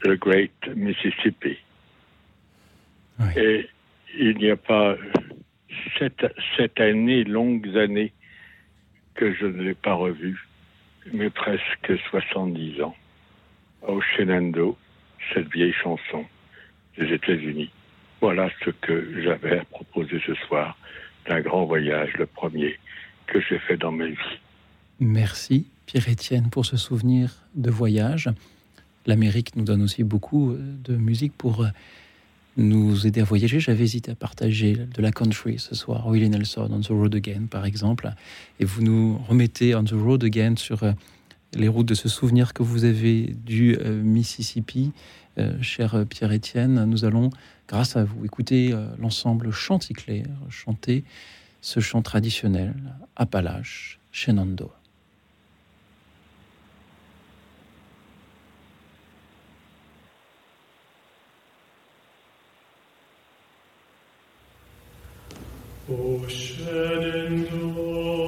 le Great Mississippi. Et il n'y a pas sept, années, longues années, que je ne l'ai pas revu, mais presque 70 ans. Au Shenandoah, cette vieille chanson des États-Unis. Voilà ce que j'avais à proposer ce soir d'un grand voyage, le premier que j'ai fait dans ma vie. Merci Pierre-Étienne pour ce souvenir de voyage l'Amérique nous donne aussi beaucoup euh, de musique pour euh, nous aider à voyager. J'avais hésité à partager de la country ce soir, Willie Nelson, On the Road Again, par exemple. Et vous nous remettez On the Road Again sur euh, les routes de ce souvenir que vous avez du Mississippi. cher Pierre-Étienne, nous allons, grâce à vous, écouter l'ensemble Chanticleer chanter ce chant traditionnel, Appalache, Shenandoah. O scedendo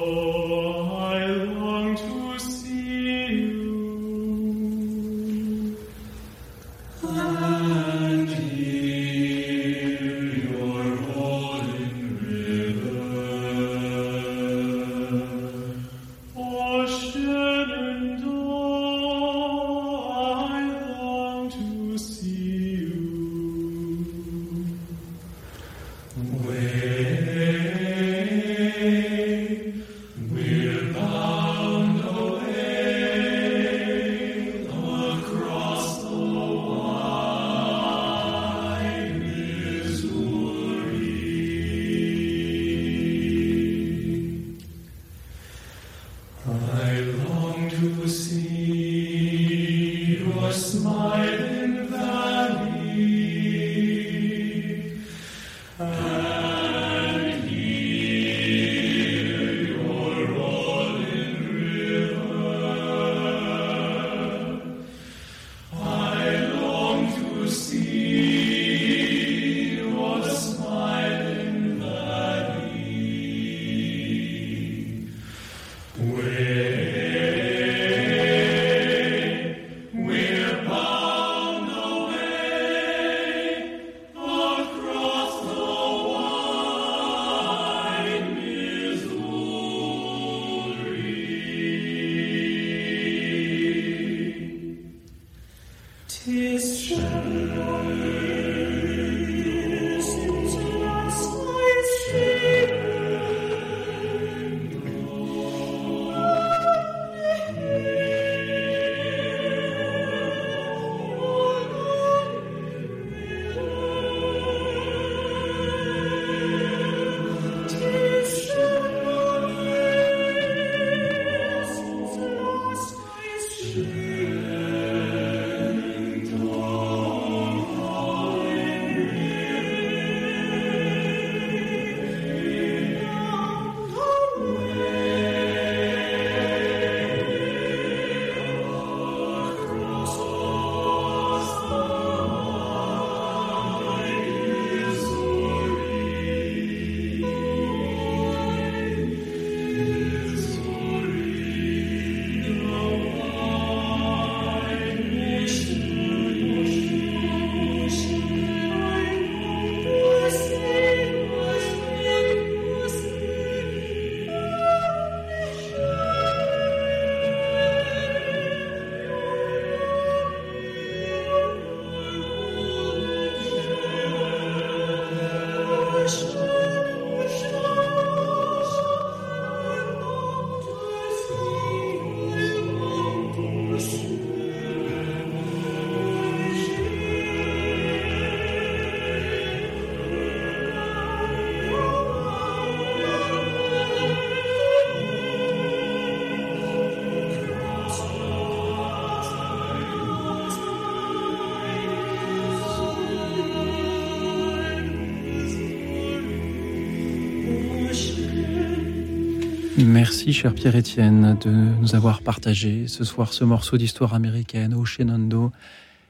Merci, cher Pierre-Étienne, de nous avoir partagé ce soir ce morceau d'histoire américaine au Shenando,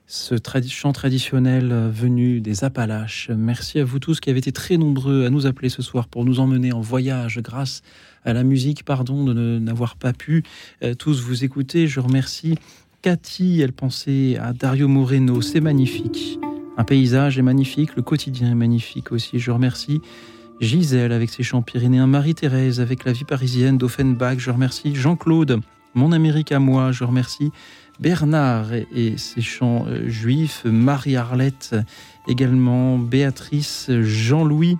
ce chant traditionnel venu des Appalaches. Merci à vous tous qui avez été très nombreux à nous appeler ce soir pour nous emmener en voyage grâce à la musique. Pardon de n'avoir pas pu euh, tous vous écouter. Je remercie Cathy, elle pensait à Dario Moreno, c'est magnifique. Un paysage est magnifique, le quotidien est magnifique aussi. Je remercie Gisèle avec ses chants pyrénéens, Marie-Thérèse avec la vie parisienne d'Offenbach, je remercie Jean-Claude, mon Amérique à moi, je remercie Bernard et, ses chants euh, juifs, Marie-Arlette également, Béatrice, Jean-Louis,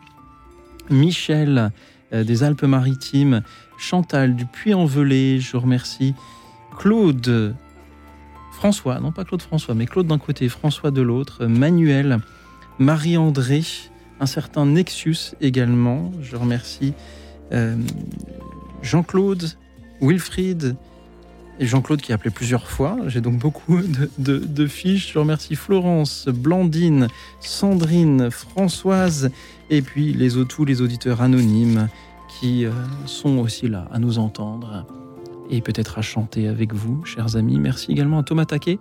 Michel euh, des Alpes-Maritimes, Chantal du Puy-en-Velay, je remercie Claude, François, non pas Claude François, mais Claude d'un côté, François de l'autre, Manuel, Marie-André, un certain Nexus également. Je remercie euh, Jean-Claude, Wilfried et Jean-Claude qui a appelé plusieurs fois. J'ai donc beaucoup de, fiches. Je remercie Florence, Blandine, Sandrine, Françoise et puis les, tous les auditeurs anonymes qui euh, sont aussi là à nous entendre et peut-être à chanter avec vous, chers amis. Merci également à Thomas Taquet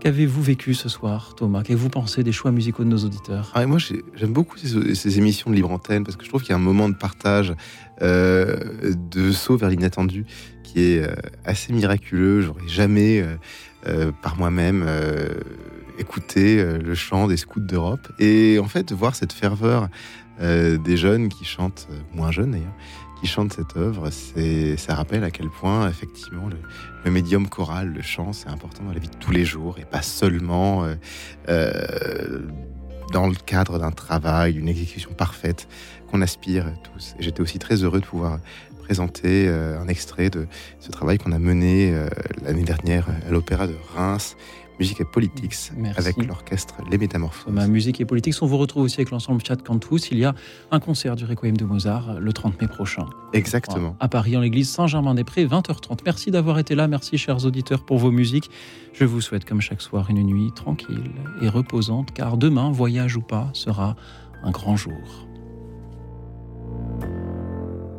Qu'avez-vous vécu ce soir, Thomas? Qu'avez-vous pensé des choix musicaux de nos auditeurs? Ah, Moi, j'aime beaucoup ces, émissions de libre antenne parce que je trouve qu'il y a un moment de partage, euh, de saut vers l'inattendu qui est euh, assez miraculeux. J'aurais jamais, euh, par moi-même, écouté le chant des scouts d'Europe. Et en fait, voir cette ferveur des jeunes qui chantent, moins jeunes d'ailleurs, qui chante cette œuvre, ça rappelle à quel point, effectivement, le, médium choral, le chant, c'est important dans la vie de tous les jours et pas seulement euh, euh, dans le cadre d'un travail, d'une exécution parfaite qu'on aspire tous. J'étais aussi très heureux de pouvoir présenter euh, un extrait de ce travail qu'on a mené l'année dernière à l'Opéra de Reims Musique et Politics avec l'orchestre Les Métamorphoses. Ma musique et Politics, on vous retrouve aussi avec l'ensemble Chat Cantus. Il y a un concert du Requiem de Mozart le 30 mai prochain. Exactement. À Paris, en l'église Saint-Germain-des-Prés, 20h30. Merci d'avoir été là. Merci, chers auditeurs, pour vos musiques. Je vous souhaite, comme chaque soir, une nuit tranquille et reposante, car demain, voyage ou pas, sera un grand jour.